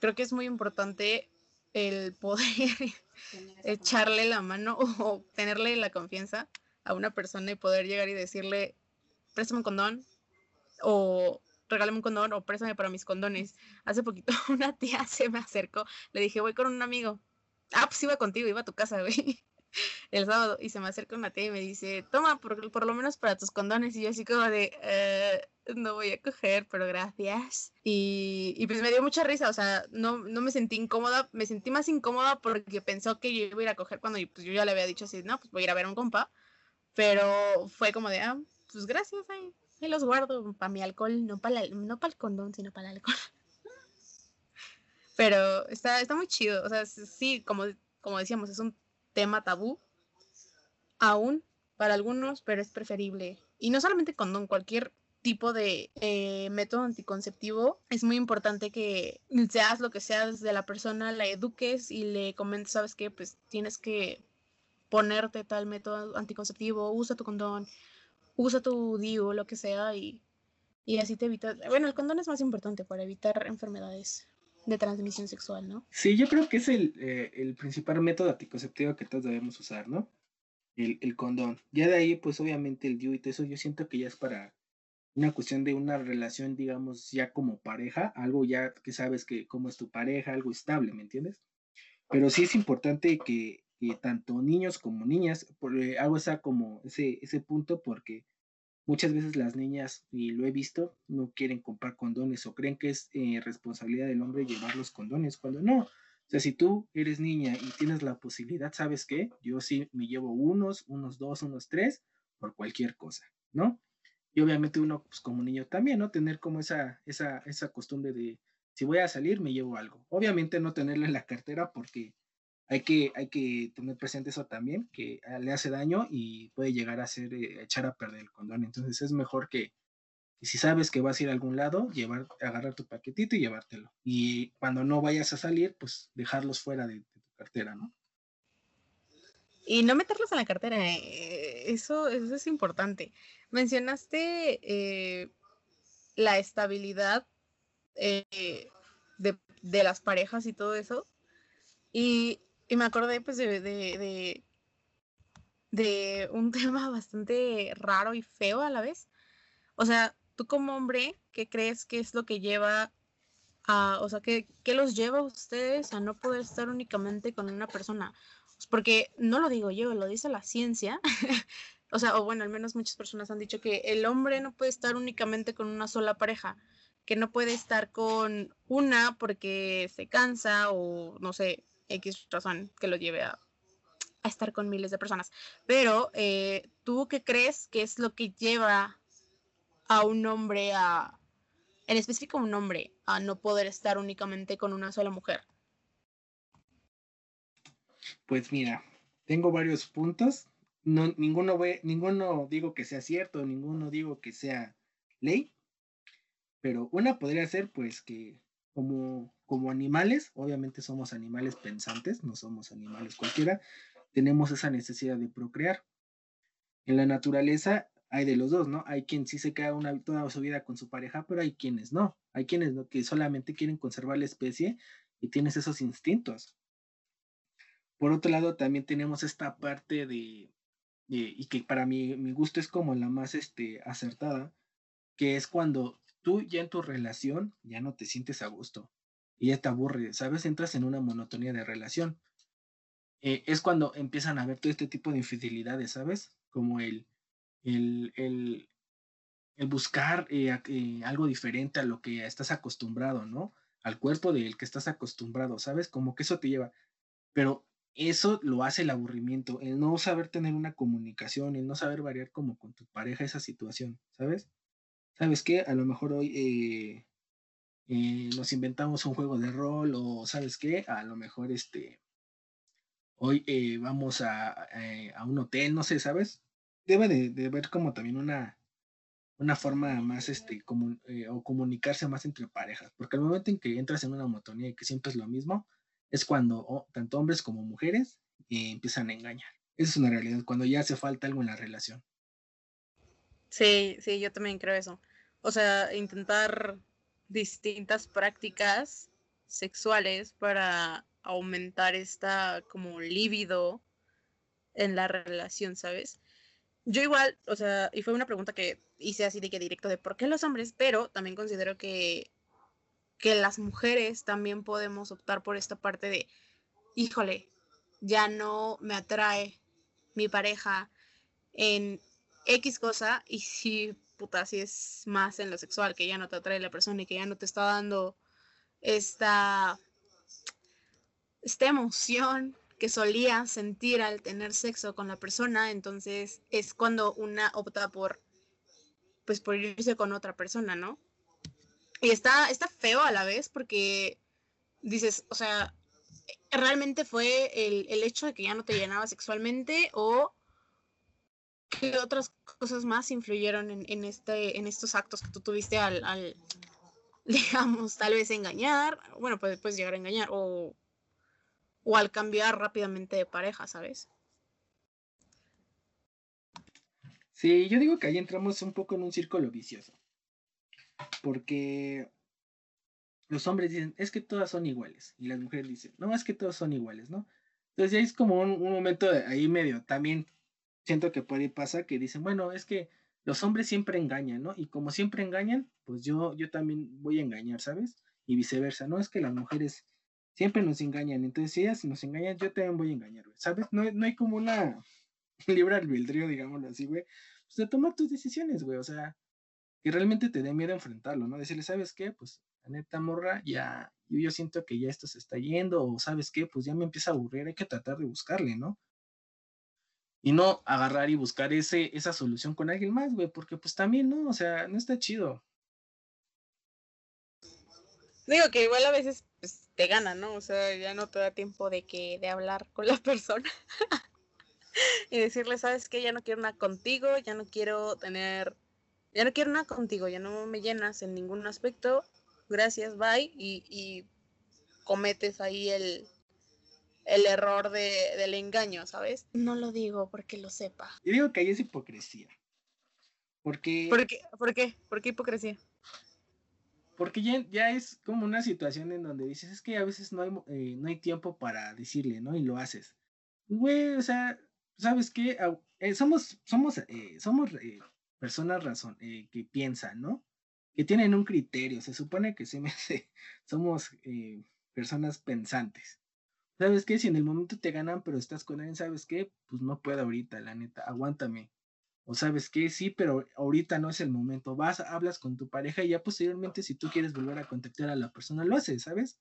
Creo que es muy importante el poder echarle la mano o tenerle la confianza a una persona y poder llegar y decirle, préstame un condón o regálame un condón o préstame para mis condones. Hace poquito una tía se me acercó, le dije, voy con un amigo. Ah, pues iba contigo, iba a tu casa, güey el sábado y se me acerca tía y me dice, toma, por, por lo menos para tus condones. Y yo así como de, eh, no voy a coger, pero gracias. Y, y, pues me dio mucha risa, o sea, no, no me sentí incómoda, me sentí más incómoda porque pensó que yo iba a ir a coger cuando pues, yo ya le había dicho así, no, pues voy a ir a ver a un compa. Pero fue como de, ah, pues gracias, ahí, ahí los guardo para mi alcohol, no para no para el condón, sino para el alcohol. Pero está, está muy chido, o sea, sí, como, como decíamos, es un tema tabú, aún para algunos, pero es preferible. Y no solamente condón, cualquier tipo de eh, método anticonceptivo, es muy importante que seas lo que seas de la persona, la eduques y le comentes, ¿sabes qué? Pues tienes que ponerte tal método anticonceptivo, usa tu condón, usa tu DIU, lo que sea, y, y así te evitas. Bueno, el condón es más importante para evitar enfermedades de transmisión sexual, ¿no? Sí, yo creo que es el, eh, el principal método anticonceptivo que todos debemos usar, ¿no? El, el, condón. Ya de ahí, pues obviamente el DIU y todo eso, yo siento que ya es para una cuestión de una relación, digamos, ya como pareja, algo ya que sabes que como es tu pareja, algo estable, ¿me entiendes? Pero sí es importante que, tanto niños como niñas, por, eh, hago como ese, ese punto porque Muchas veces las niñas, y lo he visto, no quieren comprar condones o creen que es eh, responsabilidad del hombre llevar los condones, cuando no, O sea, si tú eres niña y tienes la posibilidad, ¿sabes qué? Yo sí me llevo unos, unos dos, unos tres, por cualquier cosa, ¿no? Y obviamente uno, pues como niño también, ¿no? Tener como esa, esa, esa costumbre de, si voy a salir, me llevo algo. Obviamente no tenerlo en la cartera porque hay que, hay que tener presente eso también, que le hace daño y puede llegar a ser, eh, echar a perder el condón. Entonces es mejor que, si sabes que vas a ir a algún lado, llevar, agarrar tu paquetito y llevártelo. Y cuando no vayas a salir, pues dejarlos fuera de, tu cartera, ¿no? Y no meterlos en la cartera, eh, eso, eso es importante. Mencionaste eh, la estabilidad de, de, las parejas y todo eso. Y y me acordé pues de, de, de, un tema bastante raro y feo a la vez. O sea, tú como hombre, ¿qué crees que es lo que lleva a, o sea, ¿qué, qué los lleva a ustedes a no poder estar únicamente con una persona? Pues, porque no lo digo yo, lo dice la ciencia. o sea, o bueno, al menos muchas personas han dicho que el hombre no puede estar únicamente con una sola pareja, que no puede estar con una porque se cansa o no sé, X razón que lo lleve a, estar con miles de personas. Pero, eh, ¿tú qué crees que es lo que lleva a un hombre a, en específico un hombre, a no poder estar únicamente con una sola mujer? Pues mira, tengo varios puntos. No, ninguno, ve, ninguno digo que sea cierto, ninguno digo que sea ley. Pero una podría ser pues que como como animales, obviamente somos animales pensantes, no somos animales cualquiera, tenemos esa necesidad de procrear. En la naturaleza hay de los dos, ¿no? Hay quien sí se queda una, toda su vida con su pareja, pero hay quienes no. Hay quienes ¿no? que solamente quieren conservar la especie y tienes esos instintos. Por otro lado, también tenemos esta parte de, y que para mí, mi gusto es como la más este, acertada, que es cuando tú ya en tu relación ya no te sientes a gusto y ya te aburre, ¿sabes? Entras en una monotonía de relación. Eh, es cuando empiezan a ver todo este tipo de infidelidades, ¿sabes? Como el, el, el, el buscar eh, eh, algo diferente a lo que estás acostumbrado, ¿no? Al cuerpo del que estás acostumbrado, ¿sabes? Como que eso te lleva. Pero eso lo hace el aburrimiento, el no saber tener una comunicación, el no saber variar como con tu pareja esa situación, ¿sabes? ¿Sabes qué? A lo mejor hoy eh, nos inventamos un juego de rol o sabes qué, a lo mejor este, hoy eh, vamos a, eh, a, un hotel, no sé, ¿sabes? Debe de, de ver como también una, una forma más, este, como, o comunicarse más entre parejas, porque al momento en que entras en una monotonía y que siempre es lo mismo, es cuando tanto hombres como mujeres empiezan a engañar. Esa es una realidad, cuando ya hace falta algo en la relación. Sí, sí, yo también creo eso. O sea, intentar distintas prácticas sexuales para aumentar esta como líbido en la relación, ¿sabes? Yo igual, o sea, y fue una pregunta que hice así de que directo de por qué los hombres, pero también considero que, que las mujeres también podemos optar por esta parte de, híjole, ya no me atrae mi pareja en X cosa y si puta, si es más en lo sexual, que ya no te atrae la persona y que ya no te está dando esta, esta emoción que solía sentir al tener sexo con la persona, entonces es cuando una opta por, pues por irse con otra persona, ¿no? Y está, está feo a la vez porque dices, o sea, realmente fue el, el hecho de que ya no te llenaba sexualmente o ¿Qué otras cosas más influyeron en, este, en estos actos que tú tuviste al, digamos, tal vez engañar? Bueno, pues puedes llegar a engañar o, o al cambiar rápidamente de pareja, ¿sabes? Sí, yo digo que ahí entramos un poco en un círculo vicioso. Porque los hombres dicen, es que todas son iguales. Y las mujeres dicen, no, es que todos son iguales, ¿no? Entonces ahí es como un, un momento ahí medio también siento que por ahí pasa que dicen, bueno, es que los hombres siempre engañan, ¿no? Y como siempre engañan, pues yo, yo también voy a engañar, ¿sabes? Y viceversa, ¿no? Es que las mujeres siempre nos engañan, entonces si ellas nos engañan, yo también voy a engañar, ¿sabes? No, no hay como una libre albedrío, digámoslo así, güey. Pues de tomar tus decisiones, güey, o sea, que realmente te dé miedo enfrentarlo, ¿no? Decirle, ¿sabes qué? Pues la neta morra, ya, yo, siento que ya esto se está yendo, o sabes qué, pues ya me empieza a aburrir, hay que tratar de buscarle, ¿no? Y no agarrar y buscar ese, esa solución con alguien más, güey, porque pues también, ¿no? O sea, no está chido. Digo que igual a veces pues, te gana, ¿no? O sea, ya no te da tiempo de que de hablar con la persona y decirle, sabes qué, ya no quiero nada contigo, ya no quiero tener, ya no quiero nada contigo, ya no me llenas en ningún aspecto, gracias, bye, y, cometes ahí el, el error de, del engaño, ¿sabes? No lo digo porque lo sepa. Yo digo que ahí es hipocresía. Porque... ¿Por qué? ¿Por qué? ¿Por qué hipocresía? Porque ya, ya, es como una situación en donde dices, es que a veces no hay, eh, no hay tiempo para decirle, ¿no? Y lo haces. Güey, o sea, ¿sabes qué? Eh, somos, somos, eh, somos personas razón, que piensan, ¿no? Que tienen un criterio. Se supone que se me somos personas pensantes. ¿Sabes qué? Si en el momento te ganan, pero estás con alguien, ¿sabes qué? Pues no puedo ahorita, la neta, aguántame. O sabes que sí, pero ahorita no es el momento. Vas, hablas con tu pareja y ya posteriormente si tú quieres volver a contactar a la persona, lo haces, ¿sabes?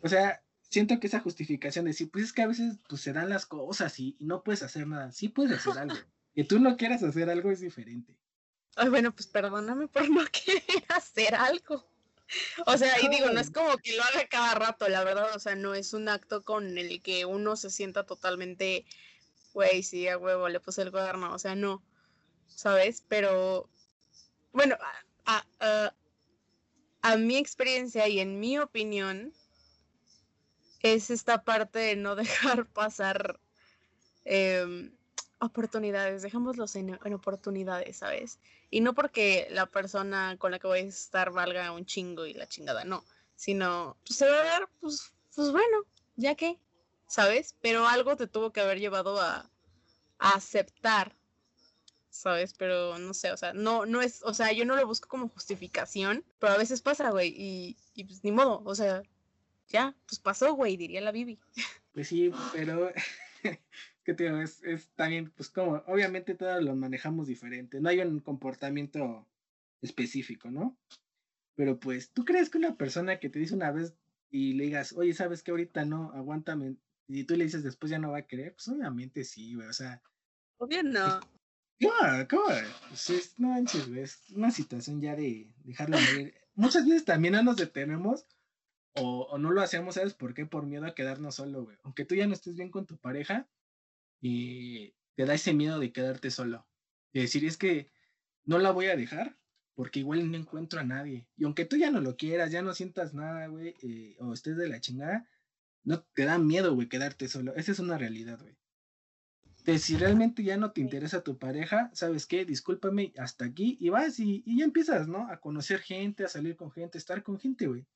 O sea, siento que esa justificación de decir, pues es que a veces pues se dan las cosas y, no puedes hacer nada. Sí puedes hacer algo. Que tú no quieras hacer algo es diferente. Ay, bueno, pues perdóname por no querer hacer algo. O sea, y digo, no es como que lo haga cada rato, la verdad, o sea, no es un acto con el que uno se sienta totalmente güey, sí, a huevo, le puse el cuaderno, o sea, no, ¿sabes? Pero, bueno, a, a, mi experiencia y en mi opinión, es esta parte de no dejar pasar em, oportunidades, dejémoslos en, en, oportunidades, ¿sabes? Y no porque la persona con la que voy a estar valga un chingo y la chingada, no, sino pues, se va a ver, pues, pues bueno, ya que, ¿sabes? Pero algo te tuvo que haber llevado a, aceptar, ¿sabes? Pero no sé, o sea, no, no es, o sea, yo no lo busco como justificación, pero a veces pasa, güey, y, y pues ni modo, o sea, ya, pues pasó, güey, diría la Bibi. Pues sí, pero que te digo, es, es, también, pues como, obviamente todos lo manejamos diferente, no hay un comportamiento específico, ¿no? Pero pues, ¿tú crees que una persona que te dice una vez y le digas, oye, ¿sabes que ahorita no? Aguántame. Y tú le dices después ya no va a querer, pues obviamente sí, güey. O sea. Obvio no. ¿Cómo? ¿Cómo? Pues no manches, güey. Es una situación ya de dejarlo morir. Muchas veces también no nos detenemos o, o, no lo hacemos, ¿sabes por qué? Por miedo a quedarnos solo, güey. Aunque tú ya no estés bien con tu pareja, y te da ese miedo de quedarte solo. De decir, es que no la voy a dejar porque igual no encuentro a nadie. Y aunque tú ya no lo quieras, ya no sientas nada, güey, eh, o estés de la chingada, no te da miedo, güey, quedarte solo. Esa es una realidad, güey. De si realmente ya no te interesa tu pareja, ¿sabes qué? Discúlpame, hasta aquí, y vas y, y ya empiezas, ¿no? A conocer gente, a salir con gente, a estar con gente, güey.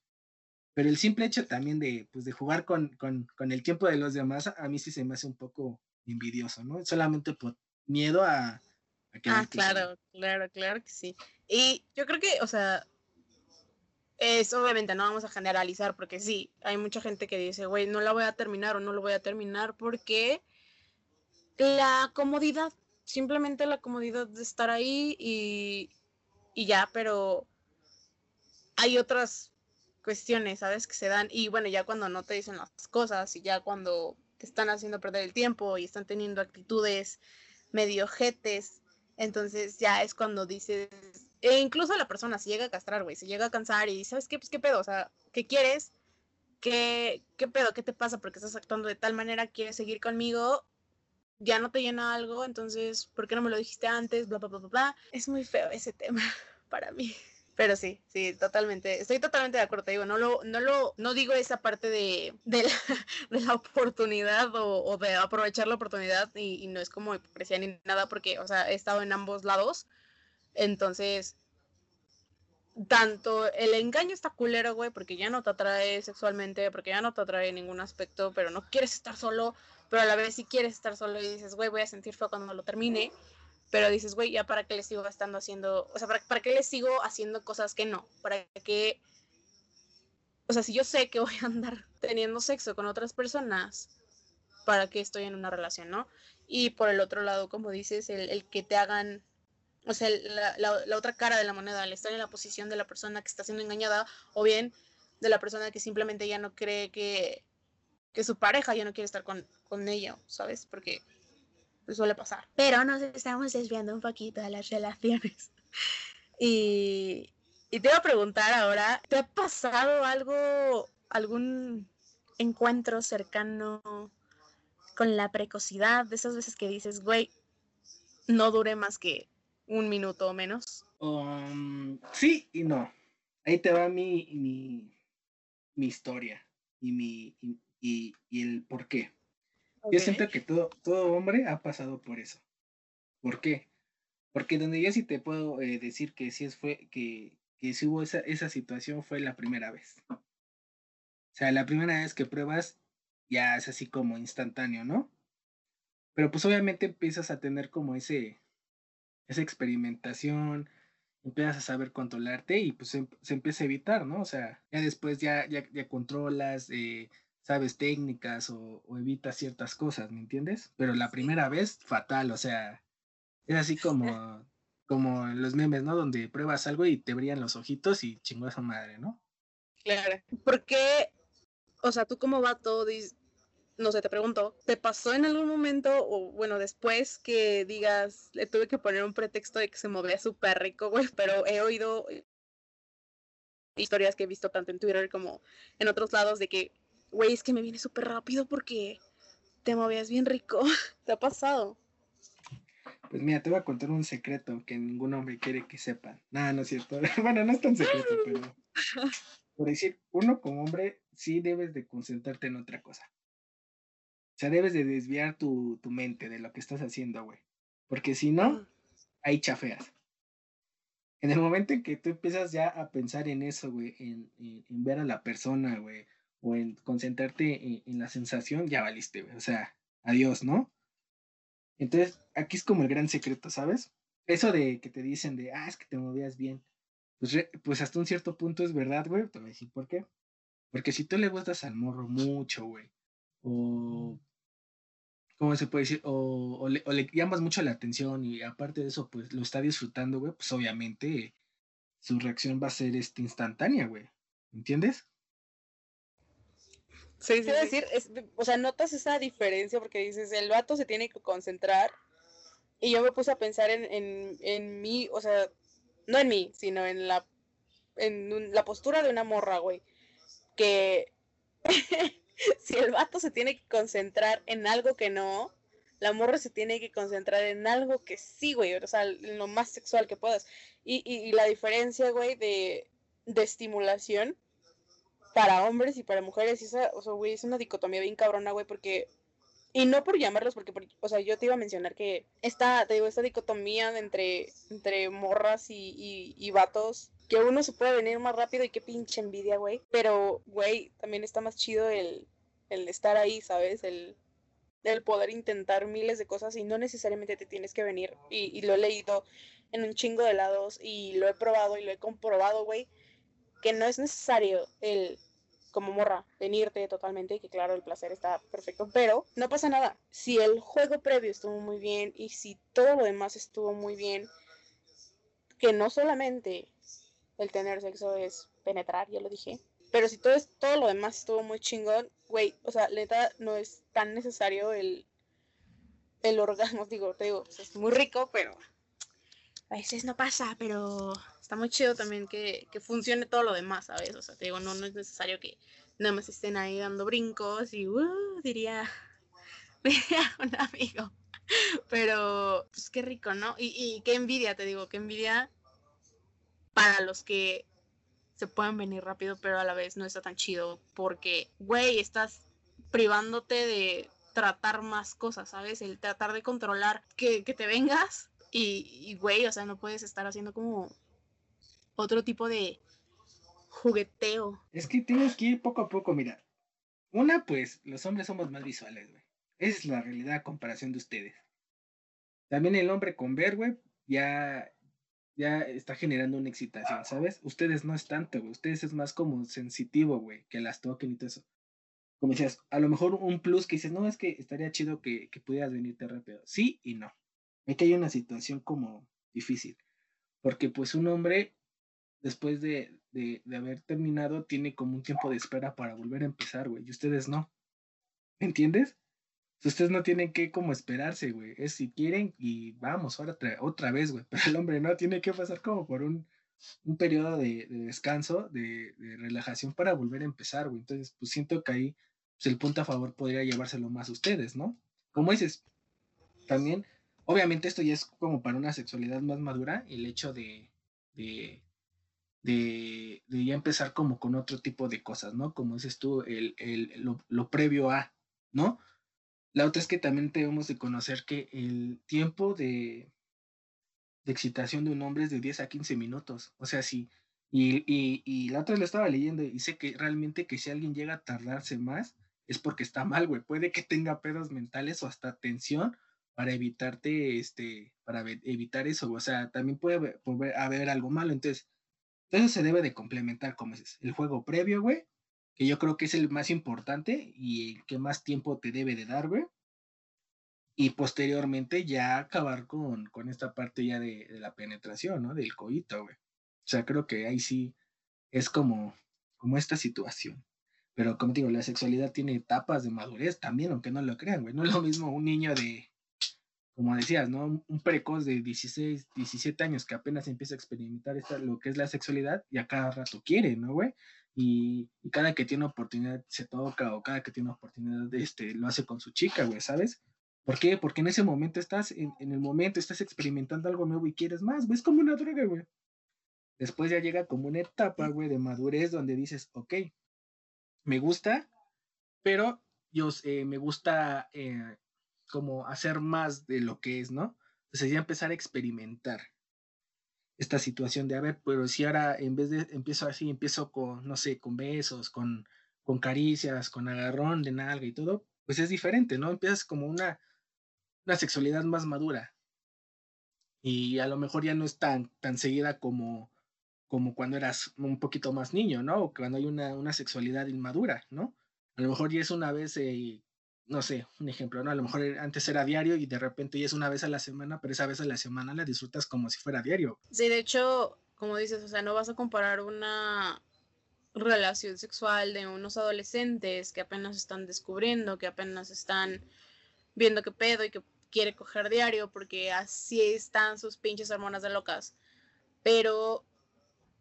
Pero el simple hecho también de, pues, de jugar con, con, con el tiempo de los demás, a mí sí se me hace un poco envidioso, ¿no? Solamente por miedo a... a ah, claro, claro, claro que sí. Y yo creo que, o sea, es obviamente no vamos a generalizar porque sí, hay mucha gente que dice, güey, no la voy a terminar o no lo voy a terminar porque la comodidad, simplemente la comodidad de estar ahí y, y ya, pero hay otras cuestiones, ¿sabes? Que se dan y bueno, ya cuando no te dicen las cosas y ya cuando te están haciendo perder el tiempo y están teniendo actitudes medio jetes, entonces ya es cuando dices, e incluso la persona se llega a castrar, güey, se llega a cansar y ¿sabes qué? Pues qué pedo, o sea, ¿qué quieres? ¿Qué, qué pedo? ¿Qué te pasa? Porque estás actuando de tal manera, quieres seguir conmigo, ya no te llena algo, entonces, ¿por qué no me lo dijiste antes? Bla, bla, bla, bla, bla. Es muy feo ese tema para mí. Pero sí, sí, totalmente, estoy totalmente de acuerdo, te digo, no lo, no lo, no digo esa parte de, de, la, de oportunidad o, de aprovechar la oportunidad y, y, no es como hipocresía ni nada porque, o sea, he estado en ambos lados, entonces, tanto el engaño está culero, güey, porque ya no te atrae sexualmente, porque ya no te atrae en ningún aspecto, pero no quieres estar solo, pero a la vez sí quieres estar solo y dices, güey, voy a sentir feo cuando lo termine, pero dices, güey, ya para qué le sigo estando haciendo, o sea, para, para qué le sigo haciendo cosas que no, para qué, o sea, si yo sé que voy a andar teniendo sexo con otras personas, ¿para qué estoy en una relación, no? Y por el otro lado, como dices, el, el que te hagan o sea, la, otra cara de la moneda, al estar en la posición de la persona que está siendo engañada, o bien de la persona que simplemente ya no cree que, que su pareja ya no quiere estar con, con ella, ¿sabes? Porque suele pasar. Pero nos estamos desviando un poquito de las relaciones. Y, y te iba a preguntar ahora, ¿te ha pasado algo, algún encuentro cercano con la precocidad de esas veces que dices, güey, no dure más que un minuto o menos? Um, sí y no. Ahí te va mi, mi, mi historia y, mi, y, y, el por qué. Yo siento que todo, todo hombre ha pasado por eso. ¿Por qué? Porque donde yo sí te puedo eh, decir que sí fue, que, que si hubo esa, esa situación fue la primera vez. O sea, la primera vez que pruebas ya es así como instantáneo, ¿no? Pero pues obviamente empiezas a tener como ese, esa experimentación, empiezas a saber controlarte y pues se, se empieza a evitar, ¿no? O sea, ya después ya, ya, ya controlas, eh, sabes técnicas o, o, evitas ciertas cosas, ¿me entiendes? Pero la primera vez, fatal, o sea, es así como, como los memes, ¿no? Donde pruebas algo y te brillan los ojitos y chingó a su madre, ¿no? Claro. ¿Por qué? O sea, tú como vato, no sé, te pregunto, ¿te pasó en algún momento o bueno, después que digas, le tuve que poner un pretexto de que se movía súper rico, güey, pero he oído historias que he visto tanto en Twitter como en otros lados de que, güey, es que me viene súper rápido porque te movías bien rico. ¿Te ha pasado? Pues mira, te voy a contar un secreto que ningún hombre quiere que sepan. Nada, no es cierto. bueno, no es tan secreto, pero por decir, uno como hombre sí debes de concentrarte en otra cosa. O sea, debes de desviar tu, tu mente de lo que estás haciendo, güey. Porque si no, ahí chafeas. En el momento en que tú empiezas ya a pensar en eso, güey, en, en, ver a la persona, güey, o en concentrarte en, en, la sensación, ya valiste. O sea, adiós, ¿no? Entonces, aquí es como el gran secreto, ¿sabes? Eso de que te dicen de, ah, es que te movías bien. Pues, pues hasta un cierto punto es verdad, güey. Te voy a decir por qué. Porque si tú le gustas al morro mucho, güey, o. ¿Cómo se puede decir? O, o, le, o, le, llamas mucho la atención y aparte de eso, pues lo está disfrutando, güey, pues obviamente su reacción va a ser este, instantánea, güey. ¿Entiendes? Sí, sí, decir, es, o sea, notas esa diferencia porque dices, el vato se tiene que concentrar y yo me puse a pensar en, en, en mí, o sea, no en mí, sino en la, en la postura de una morra, güey, que si el vato se tiene que concentrar en algo que no, la morra se tiene que concentrar en algo que sí, güey, o sea, en lo más sexual que puedas. Y, y, y la diferencia, güey, de, de estimulación para hombres y para mujeres. Esa, o sea, güey, es una dicotomía bien cabrona, güey, porque. Y no por llamarlos, porque, o sea, yo te iba a mencionar que esta, te digo, esta dicotomía entre, entre morras y, y, y vatos, que uno se puede venir más rápido y qué pinche envidia, güey. Pero, güey, también está más chido el, el estar ahí, ¿sabes? El, el poder intentar miles de cosas y no necesariamente te tienes que venir. Y, y lo he leído en un chingo de lados y lo he probado y lo he comprobado, güey, que no es necesario el como morra, venirte totalmente que claro, el placer está perfecto, pero no pasa nada. Si el juego previo estuvo muy bien y si todo lo demás estuvo muy bien, que no solamente el tener sexo es penetrar, ya lo dije, pero si todo, es, todo lo demás estuvo muy chingón, güey, o sea, neta, no es tan necesario el, el orgasmo, digo, te digo, es muy rico, pero a veces no pasa, pero está muy chido también que, que, funcione todo lo demás, ¿sabes? O sea, te digo, no, no es necesario que nada más estén ahí dando brincos y, uh, diría, diría un amigo. Pero, pues qué rico, ¿no? Y, y qué envidia, te digo, qué envidia para los que se pueden venir rápido, pero a la vez no está tan chido porque, güey, estás privándote de tratar más cosas, ¿sabes? El tratar de controlar que, que te vengas y, güey, o sea, no puedes estar haciendo como otro tipo de jugueteo. Es que tienes que ir poco a poco, mira. Una, pues, los hombres somos más visuales, güey. Esa es la realidad a comparación de ustedes. También el hombre con ver, güey, ya, ya está generando una excitación, ¿sabes? Ustedes no es tanto, güey. Ustedes es más como sensitivo, güey, que las toquen y todo eso. Como decías, a lo mejor un plus que dices, no, es que estaría chido que, que pudieras venirte rápido. Sí y no. Que hay una situación como difícil. Porque pues un hombre, después de, de, haber terminado, tiene como un tiempo de espera para volver a empezar, güey. Y ustedes no. ¿Me entiendes? Ustedes no tienen que como esperarse, güey. Es si quieren y vamos, ahora otra vez, güey. Pero el hombre no tiene que pasar como por un, un periodo de, descanso, de, relajación para volver a empezar, güey. Entonces, pues siento que ahí pues, el punto a favor podría llevárselo más a ustedes, ¿no? Como dices, también, obviamente esto ya es como para una sexualidad más madura, el hecho de, de, ya empezar como con otro tipo de cosas, ¿no? Como dices tú, el, el, lo, lo previo a, ¿no? La otra es que también debemos de conocer que el tiempo de, de excitación de un hombre es de 10 a 15 minutos. O sea, sí. Y, y, y, la otra lo estaba leyendo y sé que realmente que si alguien llega a tardarse más es porque está mal, güey. Puede que tenga pedos mentales o hasta tensión para evitarte, este, para evitar eso. O sea, también puede, haber algo malo. Entonces, eso se debe de complementar, como es el juego previo, güey, que yo creo que es el más importante y el que más tiempo te debe de dar, güey. Y posteriormente ya acabar con, con esta parte ya de, la penetración, ¿no? Del coito, güey. O sea, creo que ahí sí es como, como esta situación. Pero como digo, la sexualidad tiene etapas de madurez también, aunque no lo crean, güey. No es lo mismo un niño de, como decías, ¿no? Un precoz de 16, 17 años que apenas empieza a experimentar esta, lo que es la sexualidad y a cada rato quiere, ¿no, güey? y, cada que tiene oportunidad se toca o cada que tiene oportunidad este, lo hace con su chica, güey, ¿sabes? ¿Por qué? Porque en ese momento estás, en, el momento estás experimentando algo nuevo y quieres más, güey, es como una droga, güey. Después ya llega como una etapa, güey, de madurez donde dices, ok, me gusta, pero yo eh, me gusta eh, como hacer más de lo que es, ¿no? Entonces ya empezar a experimentar esta situación de, a ver, pero si ahora en vez de empiezo así, empiezo con, no sé, con besos, con, con caricias, con agarrón de nalga y todo, pues es diferente, ¿no? Empiezas como una, una sexualidad más madura. Y a lo mejor ya no es tan, tan seguida como, como cuando eras un poquito más niño, ¿no? O cuando hay una, una sexualidad inmadura, ¿no? A lo mejor ya es una vez eh, no sé, un ejemplo, ¿no? A lo mejor antes era diario y de repente ya es una vez a la semana, pero esa vez a la semana la disfrutas como si fuera diario. Sí, de hecho, como dices, o sea, no vas a comparar una relación sexual de unos adolescentes que apenas están descubriendo, que apenas están viendo qué pedo y que quiere coger diario porque así están sus pinches hormonas de locas. Pero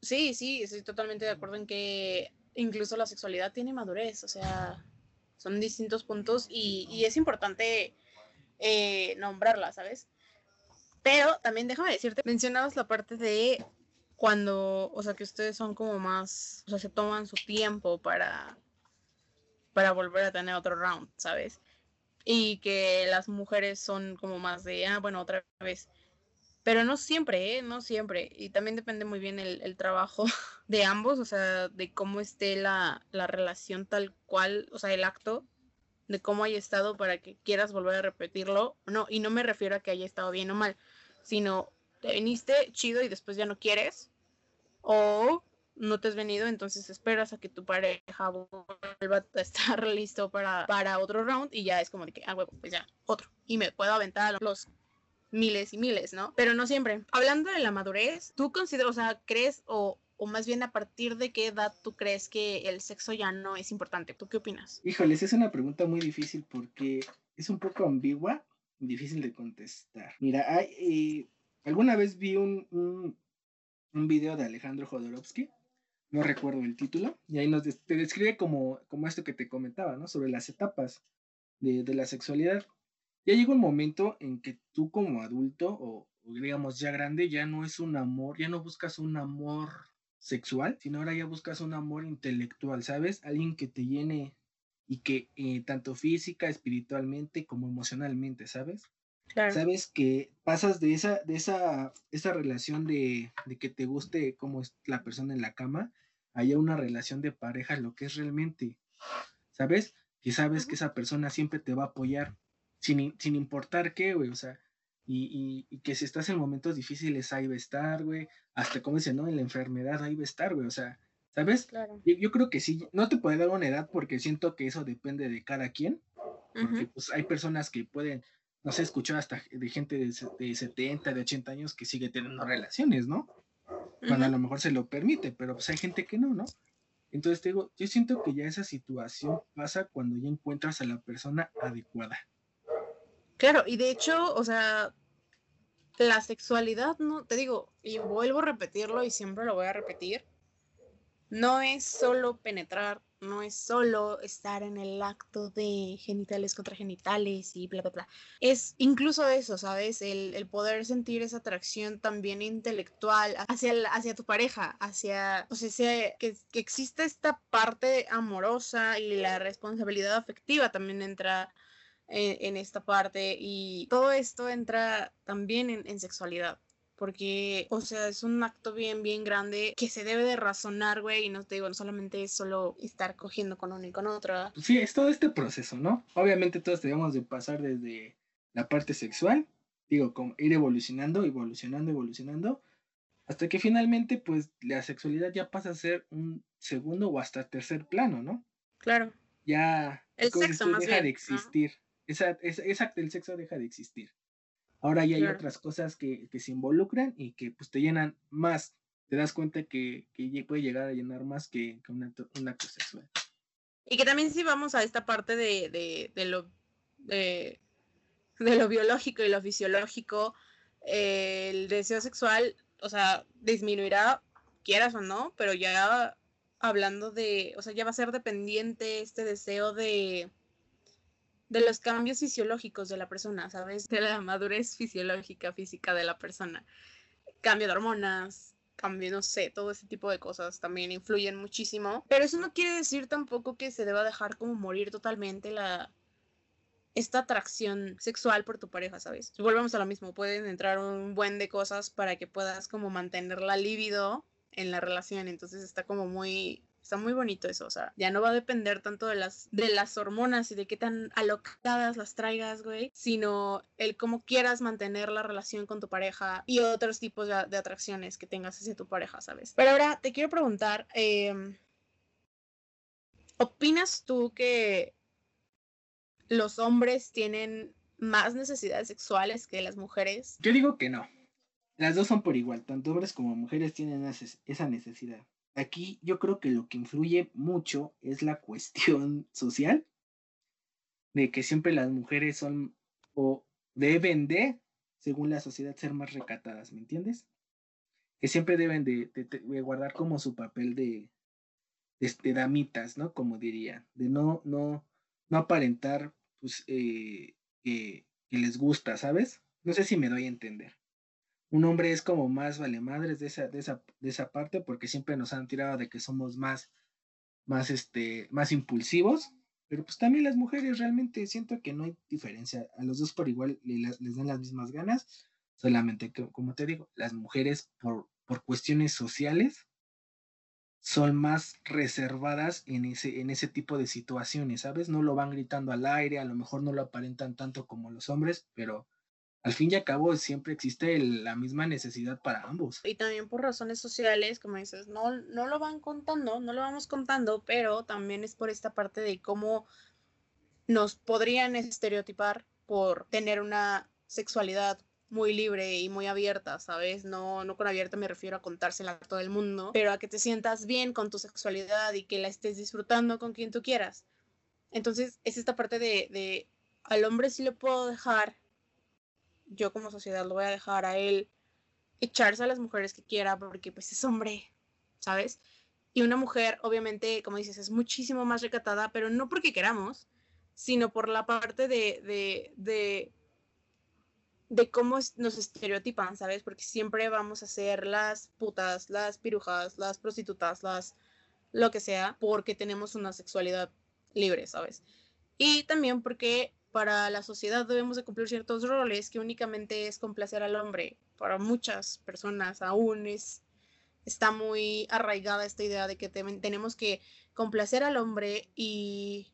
sí, sí, estoy totalmente de acuerdo en que incluso la sexualidad tiene madurez, o sea, son distintos puntos y, es importante eh, nombrarla, ¿sabes? Pero también déjame decirte, mencionabas la parte de cuando, o sea, que ustedes son como más, o sea, se toman su tiempo para, para volver a tener otro round, ¿sabes? Y que las mujeres son como más de, ah, bueno, otra vez. Pero no siempre, ¿eh? No siempre. Y también depende muy bien el, trabajo de ambos, o sea, de cómo esté la, relación tal cual, o sea, el acto, de cómo haya estado para que quieras volver a repetirlo. No, y no me refiero a que haya estado bien o mal, sino te viniste chido y después ya no quieres. O no te has venido, entonces esperas a que tu pareja vuelva a estar listo para, para otro round y ya es como de que, ah, huevo, pues ya, otro. Y me puedo aventar los miles y miles, ¿no? Pero no siempre. Hablando de la madurez, ¿tú consideras, o sea, crees o, o más bien a partir de qué edad tú crees que el sexo ya no es importante? ¿Tú qué opinas? Híjoles, es una pregunta muy difícil porque es un poco ambigua difícil de contestar. Mira, hay, eh, alguna vez vi un, un, un, video de Alejandro Jodorowsky, no recuerdo el título, y ahí nos te describe como, como esto que te comentaba, ¿no? Sobre las etapas de, de la sexualidad ya llega un momento en que tú como adulto o, digamos ya grande ya no es un amor, ya no buscas un amor sexual, sino ahora ya buscas un amor intelectual, ¿sabes? Alguien que te llene y que eh, tanto física, espiritualmente como emocionalmente, ¿sabes? Claro. Sabes que pasas de esa, de esa, esa relación de, de que te guste como es la persona en la cama, haya una relación de pareja, lo que es realmente, ¿sabes? Que sabes que esa persona siempre te va a apoyar, sin, sin importar qué, güey, o sea, y, y, que si estás en momentos difíciles, ahí va a estar, güey, hasta como dice, ¿no? En la enfermedad, ahí va a estar, güey, o sea, ¿sabes? Claro. Yo, creo que sí, no te puede dar una edad porque siento que eso depende de cada quien, porque pues hay personas que pueden no sé, escuchado hasta de gente de, de 70, de 80 años que sigue teniendo relaciones, ¿no? Cuando a lo mejor se lo permite, pero pues hay gente que no, ¿no? Entonces te digo, yo siento que ya esa situación pasa cuando ya encuentras a la persona adecuada. Claro, y de hecho, o sea, la sexualidad, no, te digo, y vuelvo a repetirlo y siempre lo voy a repetir, no es solo penetrar, no es solo estar en el acto de genitales contra genitales y bla, bla, bla. Es incluso eso, ¿sabes? El, poder sentir esa atracción también intelectual hacia, hacia tu pareja, hacia, o sea, que, que exista esta parte amorosa y la responsabilidad afectiva también entra en, esta parte y todo esto entra también en sexualidad porque, o sea, es un acto bien, bien grande que se debe de razonar, güey, y no te digo, no solamente es solo estar cogiendo con una y con otra. Sí, es todo este proceso, ¿no? Obviamente todos debemos de pasar desde la parte sexual, digo, como ir evolucionando, evolucionando, evolucionando, hasta que finalmente, pues, la sexualidad ya pasa a ser un segundo o hasta tercer plano, ¿no? Claro. Ya el sexo más deja de existir. Exacto, el sexo deja de existir. Ahora ya hay otras cosas que, se involucran y que pues te llenan más. Te das cuenta que, puede llegar a llenar más que, que una, un acto sexual. Y que también si vamos a esta parte de, lo, de, lo biológico y lo fisiológico, el deseo sexual, o sea, disminuirá, quieras o no, pero ya hablando de, o sea, ya va a ser dependiente este deseo de, de los cambios fisiológicos de la persona, ¿sabes? De la madurez fisiológica, física de la persona. Cambio de hormonas, cambio, no sé, todo ese tipo de cosas también influyen muchísimo. Pero eso no quiere decir tampoco que se deba dejar como morir totalmente la esta atracción sexual por tu pareja, ¿sabes? Volvemos a lo mismo, pueden entrar un buen de cosas para que puedas como mantener la libido en la relación, entonces está como muy Está muy bonito eso, o sea, ya no va a depender tanto de las, de las hormonas y de qué tan alocadas las traigas, güey, sino el cómo quieras mantener la relación con tu pareja y otros tipos de, atracciones que tengas hacia tu pareja, ¿sabes? Pero ahora te quiero preguntar, em, ¿opinas tú que los hombres tienen más necesidades sexuales que las mujeres? Yo digo que no. Las dos son por igual, tanto hombres como mujeres tienen esa necesidad. Aquí yo creo que lo que influye mucho es la cuestión social, de que siempre las mujeres son o deben de, según la sociedad, ser más recatadas, ¿me entiendes? Que siempre deben de, guardar como su papel de, de, damitas, ¿no? Como diría, de no, no, no aparentar, pues, eh, que les gusta, ¿sabes? No sé si me doy a entender un hombre es como más vale madres de esa, de esa, de esa parte porque siempre nos han tirado de que somos más, más, este, más impulsivos. Pero pues también las mujeres realmente siento que no hay diferencia. A los dos por igual les, dan las mismas ganas. Solamente como te digo, las mujeres por, por cuestiones sociales son más reservadas en ese, en ese tipo de situaciones, ¿sabes? No lo van gritando al aire, a lo mejor no lo aparentan tanto como los hombres, pero al fin y al cabo siempre existe la misma necesidad para ambos. Y también por razones sociales, como dices, no, no lo van contando, no lo vamos contando, pero también es por esta parte de cómo nos podrían estereotipar por tener una sexualidad muy libre y muy abierta, ¿sabes? No, no con abierta me refiero a contársela a todo el mundo, pero a que te sientas bien con tu sexualidad y que la estés disfrutando con quien tú quieras. Entonces, es esta parte de, de al hombre sí le puedo dejar yo como sociedad lo voy a dejar a él echarse a las mujeres que quiera porque pues es hombre, ¿sabes? Y una mujer, obviamente, como dices, es muchísimo más recatada, pero no porque queramos, sino por la parte de, de, de, de cómo nos estereotipan, ¿sabes? Porque siempre vamos a ser las putas, las pirujas, las prostitutas, las lo que sea, porque tenemos una sexualidad libre, ¿sabes? Y también porque para la sociedad debemos de cumplir ciertos roles que únicamente es complacer al hombre. Para muchas personas aún es, está muy arraigada esta idea de que tenemos que complacer al hombre y,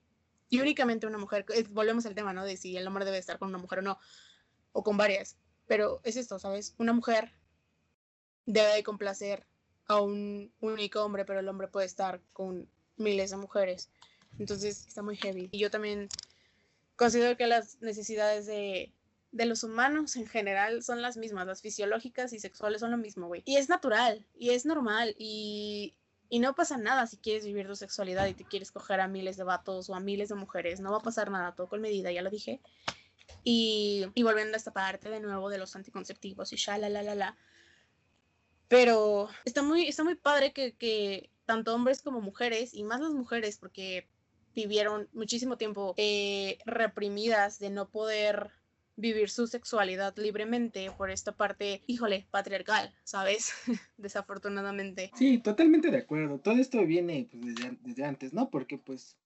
únicamente una mujer. volvemos al tema, ¿no? De si el hombre debe estar con una mujer o no, o con varias. Pero es esto, ¿sabes? Una mujer debe de complacer a un único hombre, pero el hombre puede estar con miles de mujeres. Entonces está muy heavy. Y yo también considero que las necesidades de, de los humanos en general son las mismas, las fisiológicas y sexuales son lo mismo, güey. Y es natural, y es normal, y, y no pasa nada si quieres vivir tu sexualidad y te quieres coger a miles de vatos o a miles de mujeres, no va a pasar nada, todo con medida, ya lo dije. Y, y volviendo a esta parte de nuevo de los anticonceptivos y ya, la, la, la, la. Pero está muy, está muy padre que, que tanto hombres como mujeres, y más las mujeres, porque vivieron muchísimo tiempo eh, reprimidas de no poder vivir su sexualidad libremente por esta parte, híjole, patriarcal, ¿sabes? Desafortunadamente. Sí, totalmente de acuerdo. Todo esto viene pues, desde, antes, ¿no? Porque pues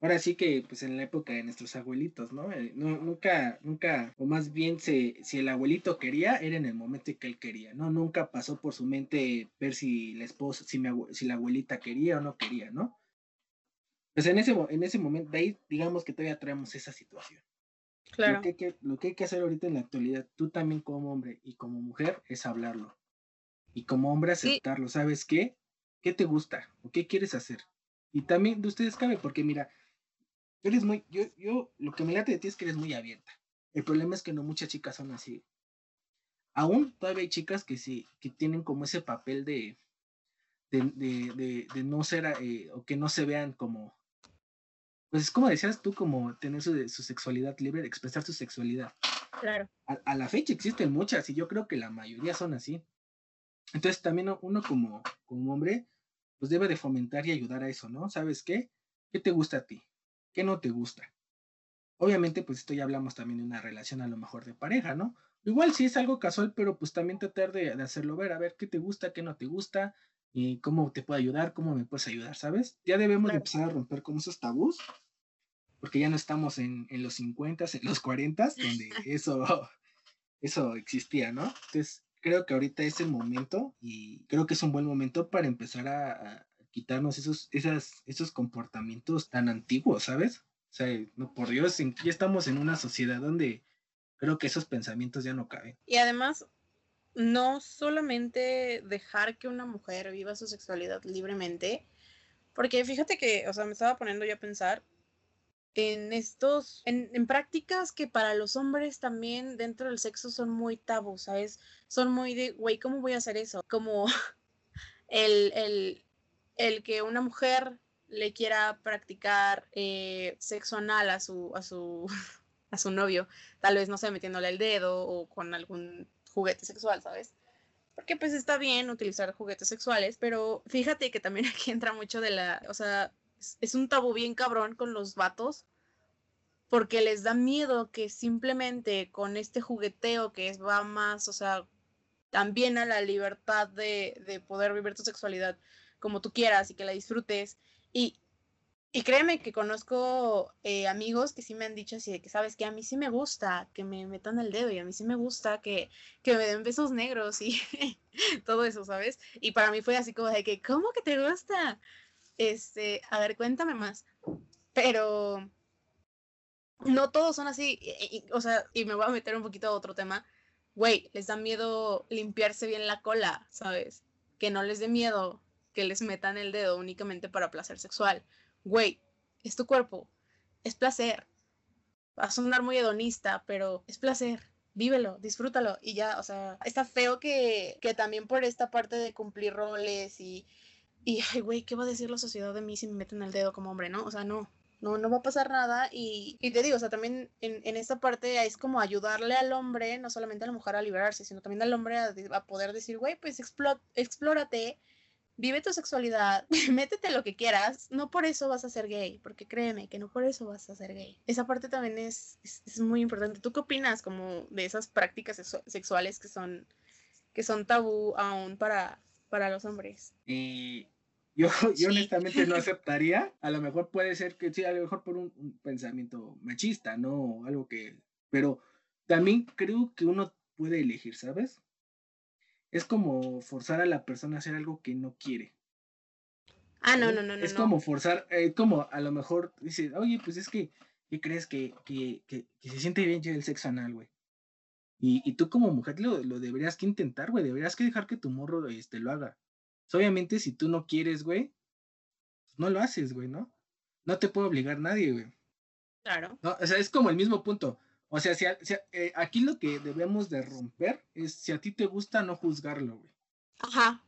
ahora sí que pues en la época de nuestros abuelitos, ¿no? Eh, nunca, nunca, o más bien se, si el abuelito quería, era en el momento que él quería, ¿no? Nunca pasó por su mente ver si la esposa, si, mi, si la abuelita quería o no quería, ¿no? Pues en ese, en ese momento, de ahí digamos que todavía traemos esa situación. Claro. Lo que, hay que, lo que hay que hacer ahorita en la actualidad, tú también como hombre y como mujer, es hablarlo. Y como hombre aceptarlo. ¿Sabes qué? ¿Qué te gusta? ¿O qué quieres hacer? Y también de ustedes cabe, porque mira, eres muy, yo, yo, lo que me late de ti es que eres muy abierta. El problema es que no muchas chicas son así. Aún todavía hay chicas que sí, que tienen como ese papel de, de, de, de, no ser, eh, o que no se vean como, pues es como decías tú, como tener su, su sexualidad libre, expresar su sexualidad. Claro. A, la fecha existen muchas y yo creo que la mayoría son así. Entonces también uno como, como hombre, pues debe de fomentar y ayudar a eso, ¿no? ¿Sabes qué? ¿Qué te gusta a ti? ¿Qué no te gusta? Obviamente, pues esto ya hablamos también de una relación a lo mejor de pareja, ¿no? Igual si es algo casual, pero pues también tratar de, de hacerlo ver, a ver qué te gusta, qué no te gusta, y cómo te puedo ayudar, cómo me puedes ayudar, ¿sabes? Ya debemos empezar a romper con esos tabús, porque ya no estamos en, en los 50, en los 40, donde eso, eso existía, ¿no? Entonces, creo que ahorita es el momento y creo que es un buen momento para empezar a, quitarnos esos, esas, esos comportamientos tan antiguos, ¿sabes? O sea, no, por Dios, ya estamos en una sociedad donde creo que esos pensamientos ya no caben. Y además, no solamente dejar que una mujer viva su sexualidad libremente, porque fíjate que, o sea, me estaba poniendo yo a pensar en estos, en, prácticas que para los hombres también dentro del sexo son muy tabú, ¿sabes? Son muy de, güey, ¿cómo voy a hacer eso? Como el, el, el que una mujer le quiera practicar eh, sexo anal a su, a su, a su novio, tal vez, no sé, metiéndole el dedo o con algún juguete sexual, ¿sabes? Porque pues está bien utilizar juguetes sexuales, pero fíjate que también aquí entra mucho de la, o sea, es, un tabú bien cabrón con los vatos, porque les da miedo que simplemente con este jugueteo que es, va más, o sea, también a la libertad de, de poder vivir tu sexualidad como tú quieras y que la disfrutes. Y y créeme que conozco eh, amigos que sí me han dicho así de que, sabes que a mí sí me gusta que me metan el dedo y a mí sí me gusta que, que me den besos negros y todo eso, ¿sabes? Y para mí fue así como de que, ¿cómo que te gusta? Este, a ver, cuéntame más. Pero no todos son así, o sea, y me voy a meter un poquito a otro tema. Güey, les da miedo limpiarse bien la cola, ¿sabes? Que no les dé miedo que les metan el dedo únicamente para placer sexual güey, es tu cuerpo, es placer. Va a sonar muy hedonista, pero es placer. Vívelo, disfrútalo y ya, o sea, está feo que, que también por esta parte de cumplir roles y, y, ay, güey, ¿qué va a decir la sociedad de mí si me meten el dedo como hombre, no? O sea, no, no, no va a pasar nada y, y te digo, o sea, también en, en, esta parte es como ayudarle al hombre, no solamente a la mujer a liberarse, sino también al hombre a, a poder decir, güey, pues explórate, vive tu sexualidad, métete lo que quieras, no por eso vas a ser gay, porque créeme que no por eso vas a ser gay. Esa parte también es, es, muy importante. ¿Tú qué opinas como de esas prácticas sexuales que son, que son tabú aún para, para los hombres? Y yo, yo honestamente no aceptaría, a lo mejor puede ser que sí, a lo mejor por un, un pensamiento machista, ¿no? Algo que, pero también creo que uno puede elegir, ¿sabes? Es como forzar a la persona a hacer algo que no quiere. Ah, no, no, no, no. Es como forzar, eh, como a lo mejor dice, oye, pues es que, ¿qué crees que, que, que, se siente bien el sexo anal, güey? Y, y, tú como mujer lo, lo deberías que intentar, güey, deberías que dejar que tu morro este, lo haga. obviamente si tú no quieres, güey, pues no lo haces, güey, ¿no? No te puede obligar nadie, güey. Claro. No, o sea, es como el mismo punto. O sea, si, eh, aquí lo que debemos de romper es si a ti te gusta no juzgarlo, güey. Ajá.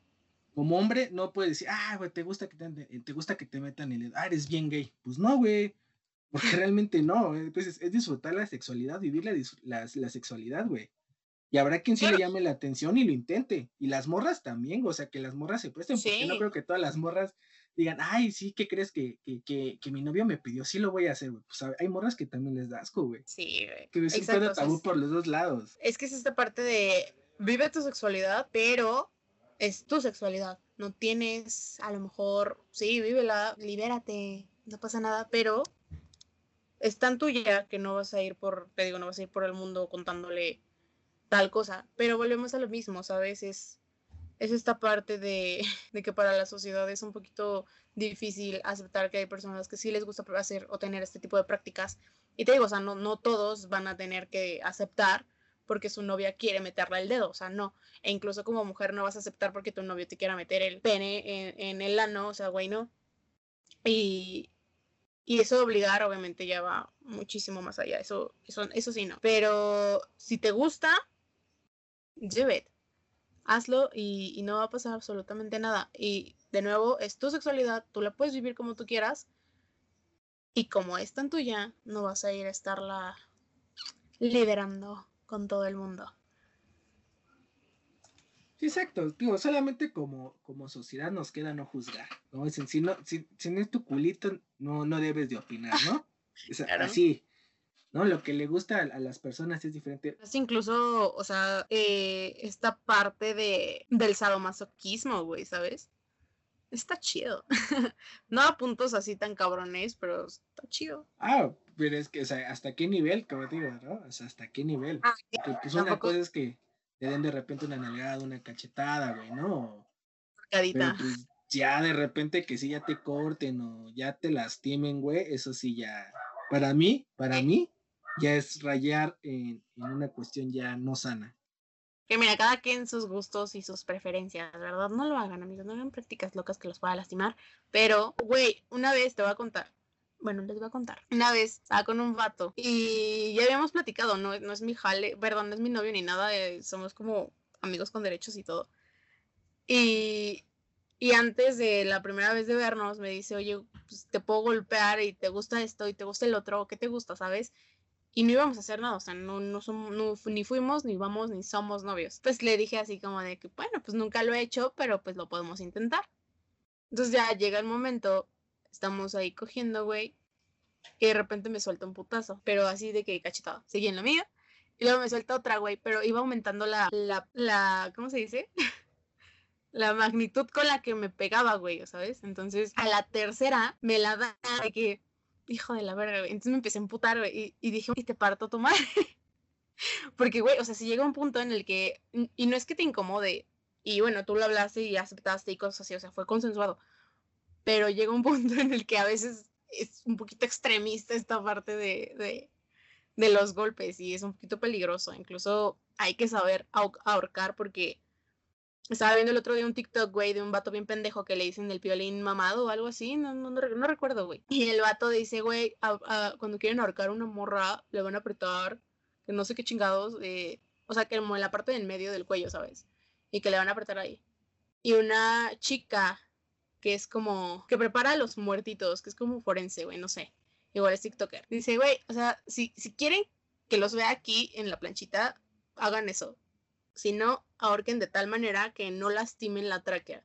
Como hombre no puedes decir, ah, güey, te gusta que te, te gusta que te metan el, ah, eres bien gay. Pues no, güey. Porque realmente no, pues es, disfrutar la sexualidad, vivir la, la, sexualidad, güey. Y habrá quien sí le llame la atención y lo intente. Y las morras también, o sea, que las morras se presten, porque no creo que todas las morras digan, ay, sí, ¿qué crees que, que, que, mi novio me pidió? Sí lo voy a hacer, güey. Pues hay morras que también les da asco, güey. Sí, güey. Que es un tabú por los dos lados. Es que es esta parte de vive tu sexualidad, pero es tu sexualidad. No tienes, a lo mejor, sí, vívela, libérate, no pasa nada, pero es tan tuya que no vas a ir por, te digo, no vas a ir por el mundo contándole tal cosa. Pero volvemos a lo mismo, ¿sabes? Es es esta parte de, que para la sociedad es un poquito difícil aceptar que hay personas que sí les gusta hacer o tener este tipo de prácticas. Y te digo, o sea, no, no todos van a tener que aceptar porque su novia quiere meterle el dedo, o sea, no. E incluso como mujer no vas a aceptar porque tu novio te quiera meter el pene en, el ano, o sea, güey, no. Y, y eso de obligar, obviamente, ya va muchísimo más allá. Eso, eso, eso sí, no. Pero si te gusta, do it hazlo y, no va a pasar absolutamente nada. Y de nuevo, es tu sexualidad, tú la puedes vivir como tú quieras. Y como es tan tuya, no vas a ir a estarla liderando con todo el mundo. Sí, exacto. Digo, solamente como, como sociedad nos queda no juzgar. ¿no? si, no, si, no es tu culito, no, no debes de opinar, ¿no? Así. ¿No? Lo que le gusta a, las personas es diferente. Es incluso, o sea, eh, esta parte de, del sadomasoquismo, güey, ¿sabes? Está chido. no a puntos así tan cabrones, pero está chido. Ah, pero es que, o sea, ¿hasta qué nivel, como digo, no? O sea, ¿hasta qué nivel? Ah, pues una cosa es que te den de repente una nalgada, una cachetada, güey, ¿no? Pero, pues, ya de repente que sí ya te corten o ya te lastimen, güey, eso sí ya, para mí, para mí, ya es rayar en, una cuestión ya no sana. Que mira, cada quien sus gustos y sus preferencias, ¿verdad? No lo hagan, amigos, no hagan prácticas locas que los pueda lastimar. Pero, güey, una vez te voy a contar. Bueno, les voy a contar. Una vez estaba con un vato y ya habíamos platicado, no, no es mi jale, perdón, no es mi novio ni nada, eh, somos como amigos con derechos y todo. Y, y antes de la primera vez de vernos me dice, oye, pues, te puedo golpear y te gusta esto y te gusta el otro, ¿qué te gusta, sabes? Y no íbamos a hacer nada, o sea, no, no, somos, no, ni fuimos, ni vamos, ni somos novios. Pues le dije así como de que, bueno, pues nunca lo he hecho, pero pues lo podemos intentar. Entonces ya llega el momento, estamos ahí cogiendo, güey, y de repente me suelta un putazo, pero así de que cachetado. Seguí en la mía, y luego me suelta otra, güey, pero iba aumentando la, la, la, ¿cómo se dice? la magnitud con la que me pegaba, güey, ¿sabes? Entonces, a la tercera me la da de que hijo de la verga, güey. Entonces me empecé a emputar, güey, y, dije, y te parto tu madre. Porque, güey, o sea, si llega un punto en el que, y no es que te incomode, y bueno, tú lo hablaste y aceptaste y cosas así, o sea, fue consensuado, pero llega un punto en el que a veces es un poquito extremista esta parte de, de, de los golpes y es un poquito peligroso, incluso hay que saber ahorcar porque estaba viendo el otro día un TikTok, güey, de un vato bien pendejo que le dicen el piolín mamado o algo así, no, no, no, recuerdo, güey. Y el vato dice, güey, cuando quieren ahorcar una morra, le van a apretar, que no sé qué chingados, eh, o sea, que como en la parte del medio del cuello, ¿sabes? Y que le van a apretar ahí. Y una chica que es como, que prepara a los muertitos, que es como forense, güey, no sé. Igual es TikToker. Dice, güey, o sea, si, si quieren que los vea aquí en la planchita, hagan eso sino ahorquen de tal manera que no lastimen la tráquea.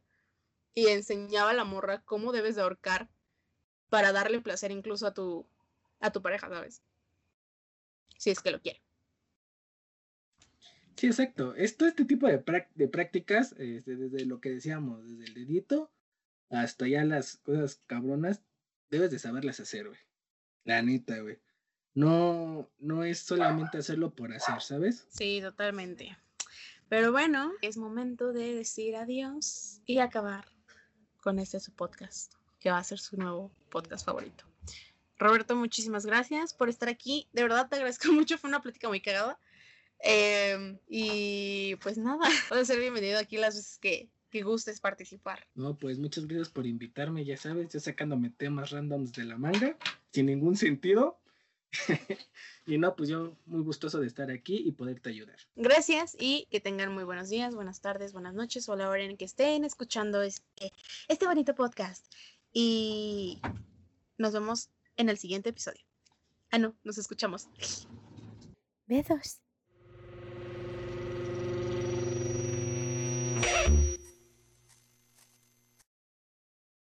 Y enseñaba a la morra cómo debes de ahorcar para darle placer incluso a tu, a tu pareja, ¿sabes? Si es que lo quiere. Sí, exacto. Esto, este tipo de, de prácticas, este, desde lo que decíamos, desde el dedito hasta ya las cosas cabronas, debes de saberlas hacer, güey. La neta, güey. No, no es solamente hacerlo por hacer, ¿sabes? Sí, totalmente. Pero bueno, es momento de decir adiós y acabar con este su podcast, que va a ser su nuevo podcast favorito. Roberto, muchísimas gracias por estar aquí. De verdad te agradezco mucho, fue una plática muy cagada. Em, y pues nada, puedes ser bienvenido aquí las veces que, que gustes participar. No, pues muchas gracias por invitarme, ya sabes, yo sacándome temas randoms de la manga, sin ningún sentido, y no, pues yo muy gustoso de estar aquí y poderte ayudar. Gracias y que tengan muy buenos días, buenas tardes, buenas noches o a la hora en que estén escuchando este, este bonito podcast. Y nos vemos en el siguiente episodio. Ah, no, nos escuchamos. Besos.